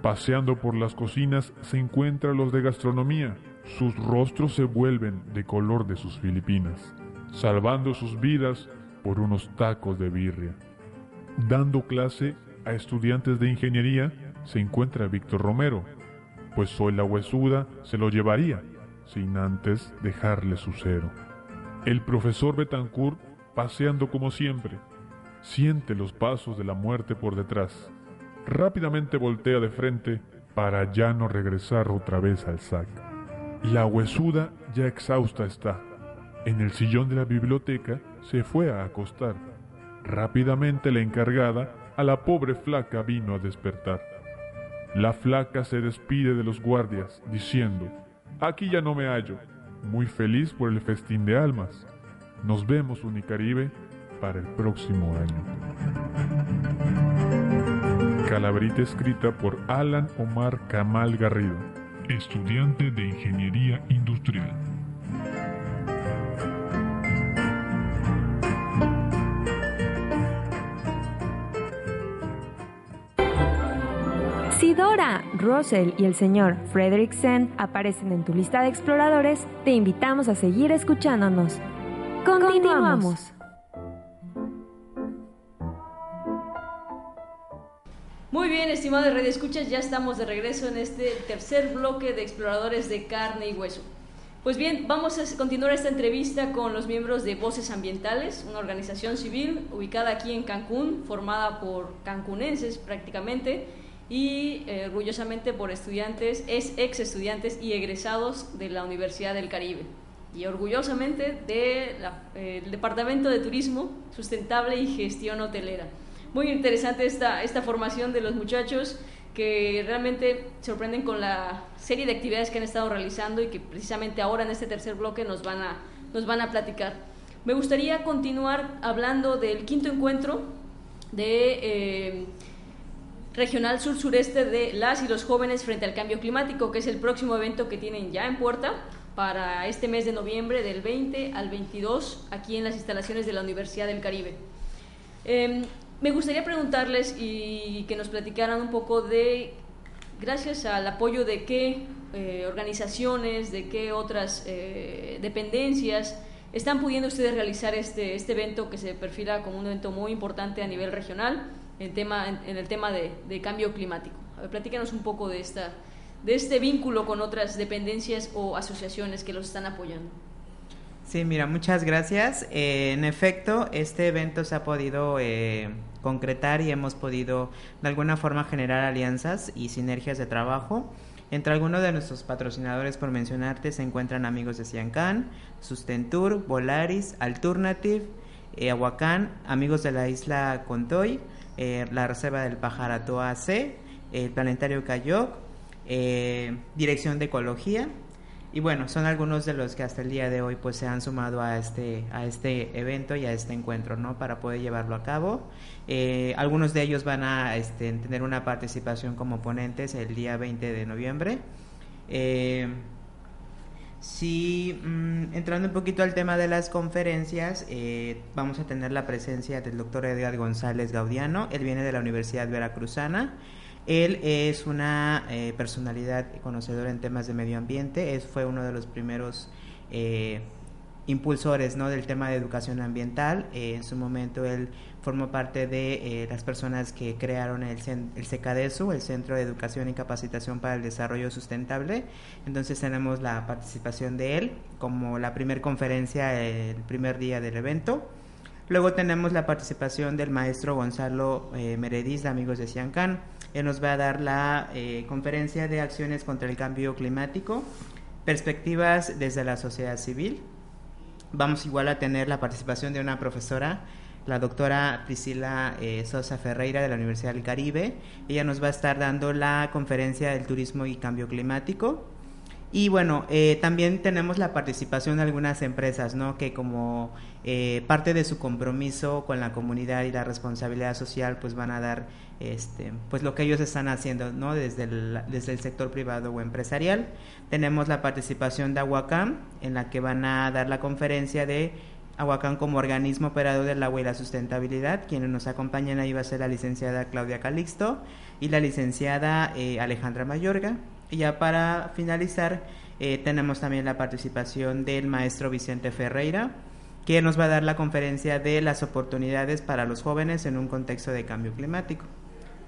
Paseando por las cocinas se encuentran los de gastronomía. Sus rostros se vuelven de color de sus Filipinas, salvando sus vidas por unos tacos de birria. Dando clase a estudiantes de ingeniería se encuentra Víctor Romero, pues soy la huesuda se lo llevaría, sin antes dejarle su cero. El profesor Betancourt, paseando como siempre, siente los pasos de la muerte por detrás. Rápidamente voltea de frente para ya no regresar otra vez al sac. La huesuda ya exhausta está. En el sillón de la biblioteca se fue a acostar. Rápidamente la encargada a la pobre flaca vino a despertar. La flaca se despide de los guardias, diciendo, Aquí ya no me hallo, muy feliz por el festín de almas. Nos vemos, Unicaribe, para el próximo año. Calaverita escrita por Alan Omar Kamal Garrido, estudiante de Ingeniería Industrial. Si Dora, Russell y el señor Fredericksen aparecen en tu lista de exploradores, te invitamos a seguir escuchándonos. Continuamos. Muy bien, estimados Radio Escuchas, ya estamos de regreso en este tercer bloque de exploradores de carne y hueso. Pues bien, vamos a continuar esta entrevista con los miembros de Voces Ambientales, una organización civil ubicada aquí en Cancún, formada por cancunenses prácticamente y eh, orgullosamente por estudiantes, es ex estudiantes y egresados de la Universidad del Caribe y orgullosamente del de Departamento de Turismo Sustentable y Gestión Hotelera. Muy interesante esta, esta formación de los muchachos que realmente sorprenden con la serie de actividades que han estado realizando y que precisamente ahora en este tercer bloque nos van a, nos van a platicar. Me gustaría continuar hablando del quinto encuentro de... Eh, Regional Sur-Sureste de las y los jóvenes frente al cambio climático, que es el próximo evento que tienen ya en puerta para este mes de noviembre del 20 al 22 aquí en las instalaciones de la Universidad del Caribe. Em, me gustaría preguntarles y que nos platicaran un poco de, gracias al apoyo de qué eh, organizaciones, de qué otras eh, dependencias ¿Están pudiendo ustedes realizar este, este evento que se perfila como un evento muy importante a nivel regional en, tema, en, el tema de, cambio climático? A ver, platícanos un poco de, esta, de este vínculo con otras dependencias o asociaciones que los están apoyando. Sí, mira, muchas gracias. Eh, en efecto, este evento se ha podido eh, concretar y hemos podido de alguna forma generar alianzas y sinergias de trabajo. Entre algunos de nuestros patrocinadores, por mencionarte, se encuentran amigos de Ciancán, Sustentur, Volaris, Alternative, eh, Aguacán, amigos de la isla Contoy, eh, la Reserva del Pajaratoa C, el Planetario Cayoc, Dirección de Ecología, y bueno, son algunos de los que hasta el día de hoy pues se han sumado a este, a este evento y a este encuentro, ¿no? Para poder llevarlo a cabo. Eh, algunos de ellos van a este, tener una participación como ponentes el día 20 de noviembre. Eh, sí, mm, entrando un poquito al tema de las conferencias, eh, vamos a tener la presencia del doctor Edgar González Gaudiano. Él viene de la Universidad Veracruzana. Él es una eh, personalidad conocedora en temas de medio ambiente, es, fue uno de los primeros eh, impulsores del tema de educación ambiental. Eh, en su momento él formó parte de las personas que crearon el, el CECADESU, el Centro de Educación y Capacitación para el Desarrollo Sustentable. Entonces tenemos la participación de él como la primera conferencia el primer día del evento. Luego tenemos la participación del maestro Gonzalo Merediz de Amigos de Ciancán él nos va a dar la eh, conferencia de acciones contra el cambio climático, perspectivas desde la sociedad civil. Vamos igual a tener la participación de una profesora, la doctora Priscila eh, Sosa Ferreira de la Universidad del Caribe. Ella nos va a estar dando la conferencia del turismo y cambio climático. Y bueno, eh, también tenemos la participación de algunas empresas, ¿no? Que como eh, parte de su compromiso con la comunidad y la responsabilidad social, pues van a dar, este, pues lo que ellos están haciendo, ¿no? Desde el, desde el sector privado o empresarial. Tenemos la participación de Aguacam, en la que van a dar la conferencia de Aguacam como organismo operador del agua y la sustentabilidad. Quienes nos acompañan ahí va a ser la licenciada Claudia Calixto y la licenciada eh, Alejandra Mayorga. Y ya para finalizar, eh, tenemos también la participación del maestro Vicente Ferreira, que nos va a dar la conferencia de las oportunidades para los jóvenes en un contexto de cambio climático.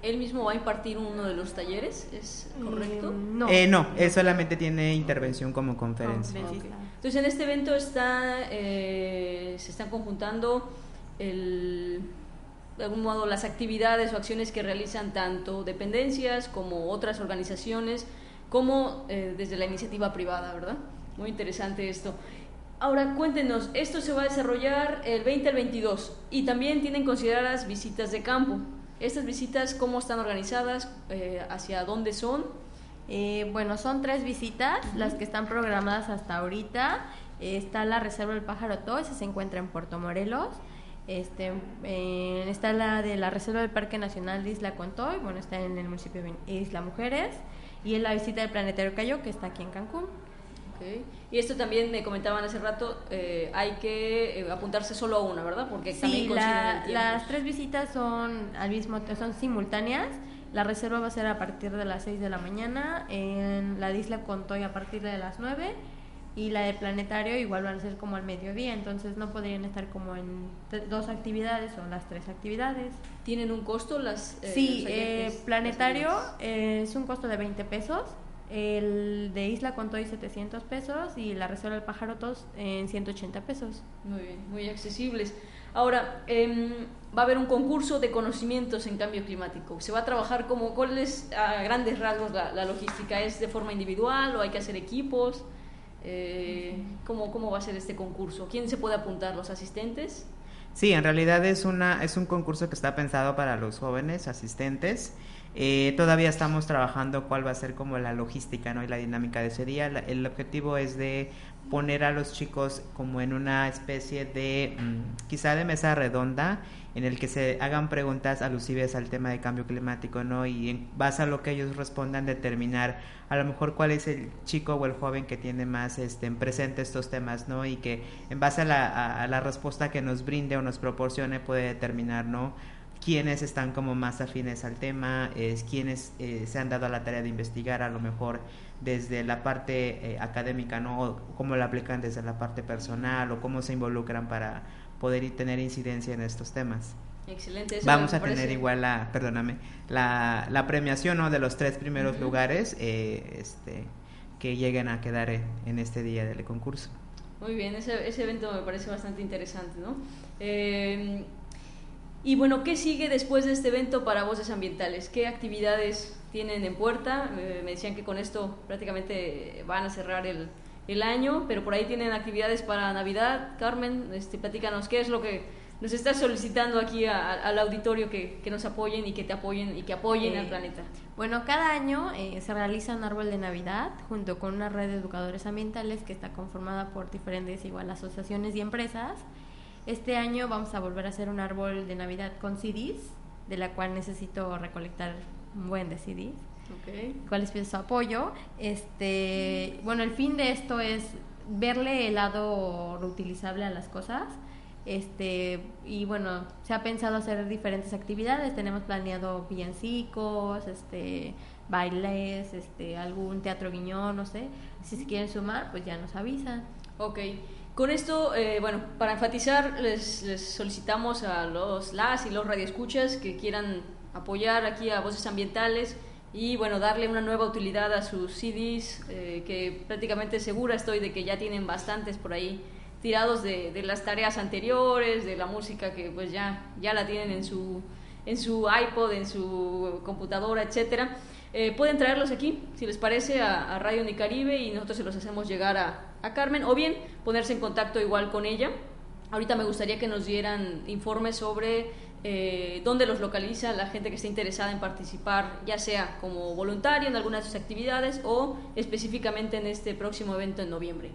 ¿Él mismo va a impartir uno de los talleres? ¿Es correcto? no. Eh, no, él solamente tiene intervención como conferencia. Entonces, en este evento está, eh, se están conjuntando el, de algún modo las actividades o acciones que realizan tanto dependencias como otras organizaciones como eh, desde la iniciativa privada, ¿verdad? Muy interesante esto. Ahora, cuéntenos, esto se va a desarrollar el 20 al 22 y también tienen consideradas visitas de campo. ¿Estas visitas cómo están organizadas? Eh, ¿Hacia dónde son? Eh, bueno, son tres visitas, las que están programadas hasta ahorita. está la Reserva del Pájaro esa se encuentra en Puerto Morelos. Este, está la de la Reserva del Parque Nacional de Isla Contoy, bueno, está en el municipio de Isla Mujeres y en la visita del Planetario Cayo, que está aquí en Cancún. Y esto también me comentaban hace rato, eh, hay que eh, apuntarse solo a una, ¿verdad? Porque sí, las tres visitas son al mismo son simultáneas. La reserva va a ser a partir de las 6 de la mañana, en la de Isla Contoy a partir de las 9 y la de planetario igual van a ser como al mediodía, entonces no podrían estar como en dos actividades o las tres actividades. ¿Tienen un costo las? Eh, sí, eh, planetario es un costo de 20 pesos, el de Isla Contoy 700 pesos y la Reserva del Pájaro Tos en 180 pesos. Muy bien, muy accesibles. Ahora, em, va a haber un concurso de conocimientos en cambio climático. ¿Se va a trabajar como, cuál es a grandes rasgos la, la logística? ¿Es de forma individual o hay que hacer equipos? Eh, ¿cómo, ¿Cómo va a ser este concurso? ¿Quién se puede apuntar? ¿Los asistentes? Sí, en realidad es, una, es un concurso que está pensado para los jóvenes asistentes. Eh, todavía estamos trabajando cuál va a ser como la logística ¿no? y la dinámica de ese día. el objetivo es de poner a los chicos como en una especie de, mm, quizá de mesa redonda, en el que se hagan preguntas alusives al tema de cambio climático, ¿no? Y en base a lo que ellos respondan, determinar a lo mejor cuál es el chico o el joven que tiene más este, en presente estos temas, ¿no? Y que en base a la, a la respuesta que nos brinde o nos proporcione puede determinar, ¿no? Quienes están como más afines al tema, es quienes eh, se han dado a la tarea de investigar a lo mejor desde la parte eh, académica, ¿no? O cómo lo aplican desde la parte personal o cómo se involucran para poder tener incidencia en estos temas. Excelente. Vamos a tener igual la, perdóname, la, la premiación ¿no? de los tres primeros lugares eh, este, que lleguen a quedar en, este día del concurso. Muy bien, ese, ese evento me parece bastante interesante, ¿no? Eh, y bueno, ¿qué sigue después de este evento para Voces Ambientales? ¿Qué actividades tienen en puerta? me decían que con esto prácticamente van a cerrar el, el, año, pero por ahí tienen actividades para Navidad. Carmen, este, platícanos, ¿qué es lo que nos estás solicitando aquí al auditorio que, que, nos apoyen y que te apoyen y que apoyen al planeta? Bueno, cada año eh, se realiza un árbol de Navidad junto con una red de educadores ambientales que está conformada por diferentes igual asociaciones y empresas este año vamos a volver a hacer un árbol de Navidad con CDs, de la cual necesito recolectar un buen de CDs. Okay. ¿Cuál es su apoyo? Este, bueno, el fin de esto es verle el lado reutilizable a las cosas. Este, y bueno, se ha pensado hacer diferentes actividades. Tenemos planeado villancicos, este, bailes, este, algún teatro guiñón, no sé. Si se quieren sumar, pues ya nos avisan. Ok. Con esto, eh, bueno, para enfatizar, les, solicitamos a los las y los radioescuchas que quieran apoyar aquí a Voces Ambientales y bueno, darle una nueva utilidad a sus CDs, eh, que prácticamente segura estoy de que ya tienen bastantes por ahí tirados de, de, las tareas anteriores, de la música que pues ya, ya la tienen en su, en su iPod, en su computadora, etcétera. Eh, pueden traerlos aquí, si les parece, a, Radio Unicaribe y nosotros se los hacemos llegar a, Carmen o bien ponerse en contacto igual con ella. Ahorita me gustaría que nos dieran informes sobre eh, dónde los localiza la gente que esté interesada en participar, ya sea como voluntario en alguna de sus actividades o específicamente en este próximo evento en noviembre.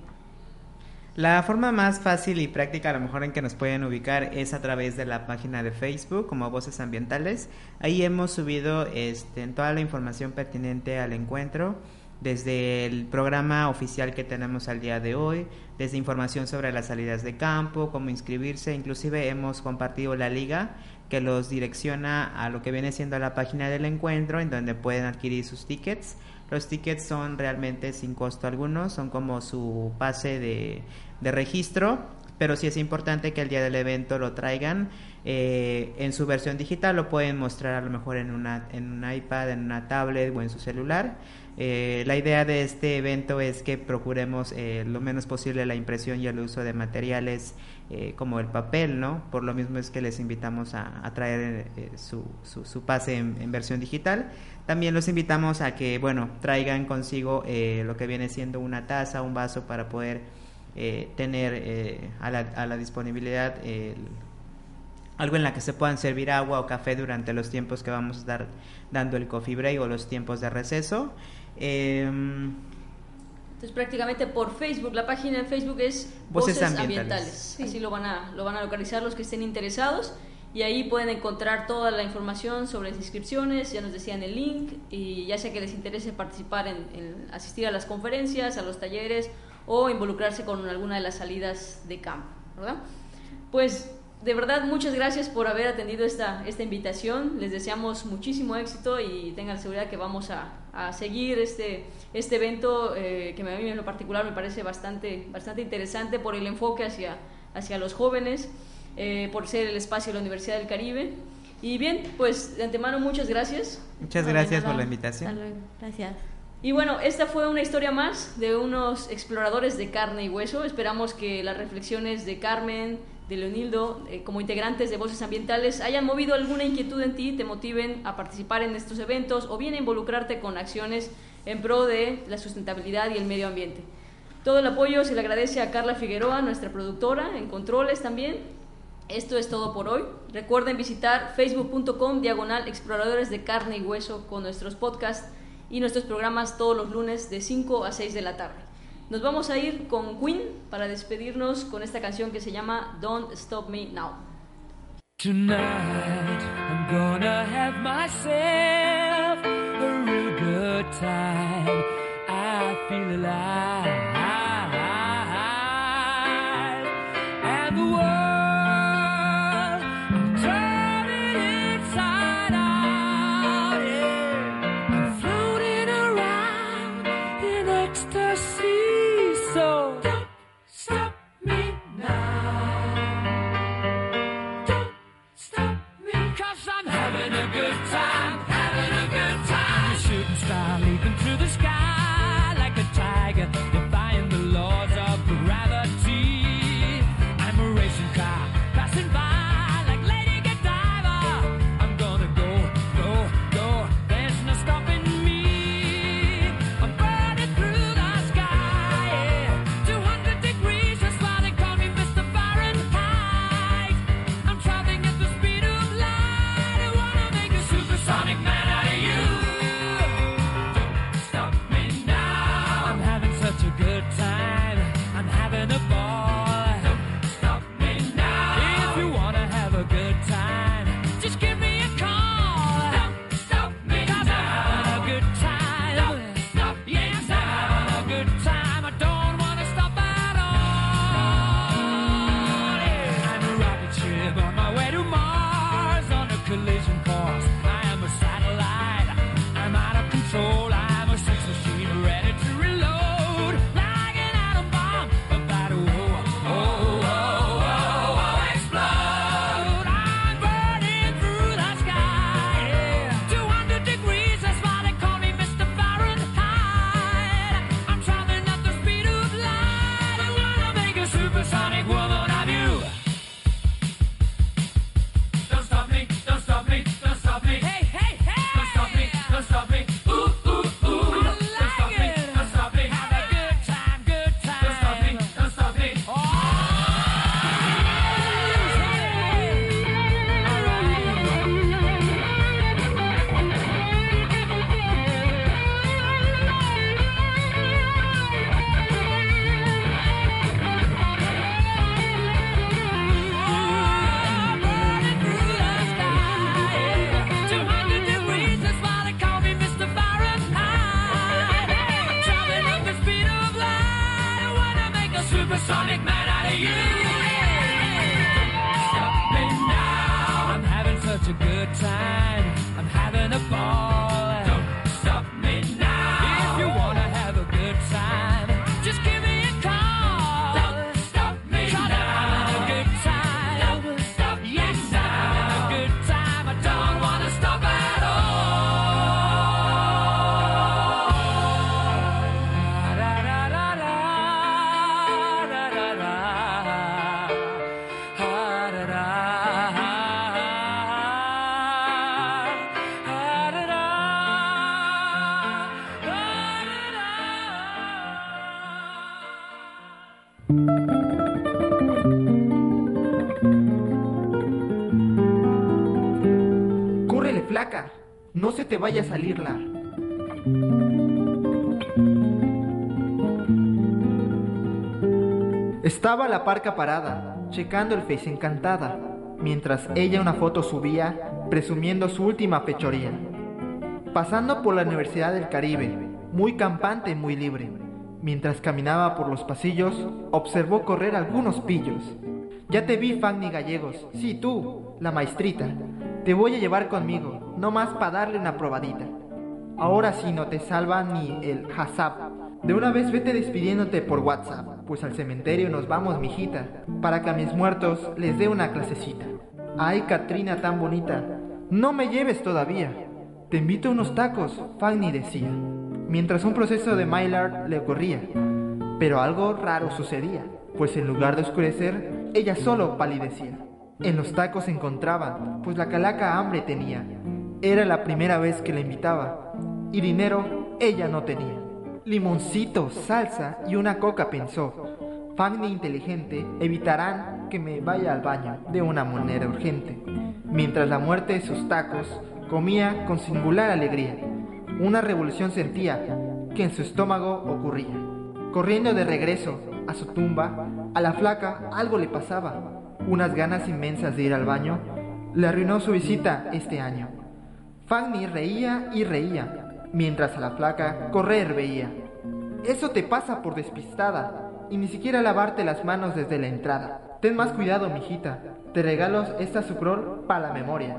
La forma más fácil y práctica a lo mejor en que nos pueden ubicar es a través de la página de Facebook como Voces Ambientales. Ahí hemos subido este, toda la información pertinente al encuentro desde el programa oficial que tenemos al día de hoy, desde información sobre las salidas de campo, cómo inscribirse, inclusive hemos compartido la liga que los direcciona a lo que viene siendo la página del encuentro en donde pueden adquirir sus tickets. Los tickets son realmente sin costo alguno, son como su pase de, registro, pero sí es importante que el día del evento lo traigan eh, en su versión digital, lo pueden mostrar a lo mejor en, una, en un iPad, en una tablet o en su celular eh, la idea de este evento es que procuremos eh, lo menos posible la impresión y el uso de materiales eh, como el papel, ¿no? Por lo mismo es que les invitamos a, traer su, su, pase en, versión digital. También los invitamos a que, bueno, traigan consigo lo que viene siendo una taza, un vaso para poder tener a la, a, la, disponibilidad algo en la que se puedan servir agua o café durante los tiempos que vamos a estar dando el coffee break o los tiempos de receso. Em, Entonces prácticamente por Facebook, la página de Facebook es Voces, Ambientales. Así lo van, a, lo van a localizar los que estén interesados y ahí pueden encontrar toda la información sobre las inscripciones, ya nos decían el link y ya sea que les interese participar en, asistir a las conferencias, a los talleres o involucrarse con alguna de las salidas de campo, ¿verdad? Pues de verdad, muchas gracias por haber atendido esta, esta invitación. Les deseamos muchísimo éxito y tengan seguridad que vamos a, a seguir este, este evento eh, que a mí en lo particular me parece bastante, bastante interesante por el enfoque hacia, hacia los jóvenes, eh, por ser el espacio de la Universidad del Caribe. Y bien, pues de antemano muchas gracias. Muchas gracias por la invitación. Gracias. Y bueno, esta fue una historia más de unos exploradores de carne y hueso. Esperamos que las reflexiones de Carmen, de Leonildo, eh, como integrantes de Voces Ambientales, hayan movido alguna inquietud en ti, te motiven a participar en estos eventos o bien a involucrarte con acciones en pro de la sustentabilidad y el medio ambiente. Todo el apoyo se le agradece a Carla Figueroa, nuestra productora, en controles también. Esto es todo por hoy. Recuerden visitar facebook.com diagonal exploradores de carne y hueso con nuestros podcasts y nuestros programas todos los lunes de 5 a 6 de la tarde. Nos vamos a ir con Queen para despedirnos con esta canción que se llama Don't Stop Me Now. Tonight I'm gonna have myself a real good time. I feel alive. good time. Vaya a salirla. Estaba la parca parada, checando el face encantada, mientras ella una foto subía, presumiendo su última fechoría. Pasando por la Universidad del Caribe, muy campante y muy libre, mientras caminaba por los pasillos, observó correr algunos pillos. Ya te vi, Fanny Gallegos, sí tú, la maestrita, te voy a llevar conmigo, no más para darle una probadita. Ahora sí no te salva ni el hasap. De una vez vete despidiéndote por WhatsApp, pues al cementerio nos vamos, mijita, para que a mis muertos les dé una clasecita. Ay, Katrina tan bonita, no me lleves todavía. Te invito a unos tacos, Fanny decía, mientras un proceso de Maillard le ocurría. Pero algo raro sucedía, pues en lugar de oscurecer, ella solo palidecía. En los tacos se encontraban, pues la calaca hambre tenía. Era la primera vez que la invitaba. Y dinero ella no tenía. Limoncito, salsa y una coca pensó. Fanny inteligente evitarán que me vaya al baño de una manera urgente. Mientras la muerte de sus tacos comía con singular alegría. Una revolución sentía que en su estómago ocurría. Corriendo de regreso a su tumba, a la flaca algo le pasaba unas ganas inmensas de ir al baño, le arruinó su visita este año. Fanny reía y reía, mientras a la flaca correr veía. Eso te pasa por despistada, y ni siquiera lavarte las manos desde la entrada. Ten más cuidado, mijita, te regalo esta sucrol para la memoria.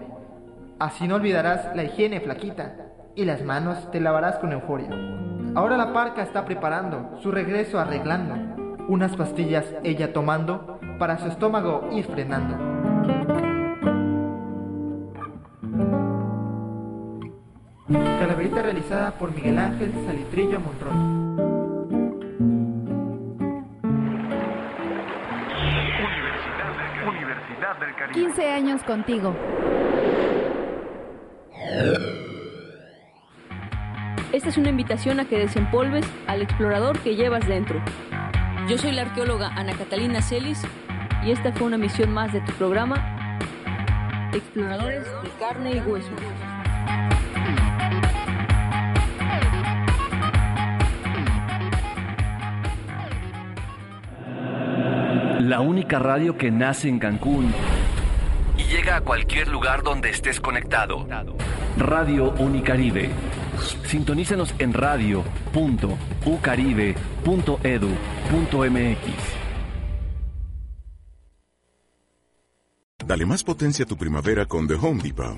Así no olvidarás la higiene flaquita, y las manos te lavarás con euforia. Ahora la parca está preparando su regreso arreglando, unas pastillas ella tomando para su estómago ir frenando. Calaverita realizada por Miguel Ángel Salitrillo Monroy. Universidad del Caribe. 15 años contigo. Esta es una invitación a que desempolves al explorador que llevas dentro. Yo soy la arqueóloga Ana Catalina Celis y esta fue una misión más de tu programa Exploradores de carne y hueso. La única radio que nace en Cancún y llega a cualquier lugar donde estés conectado. Radio Unicaribe. Sintonízanos en radio.ucaribe.edu.mx. Dale más potencia a tu primavera con The Home Depot.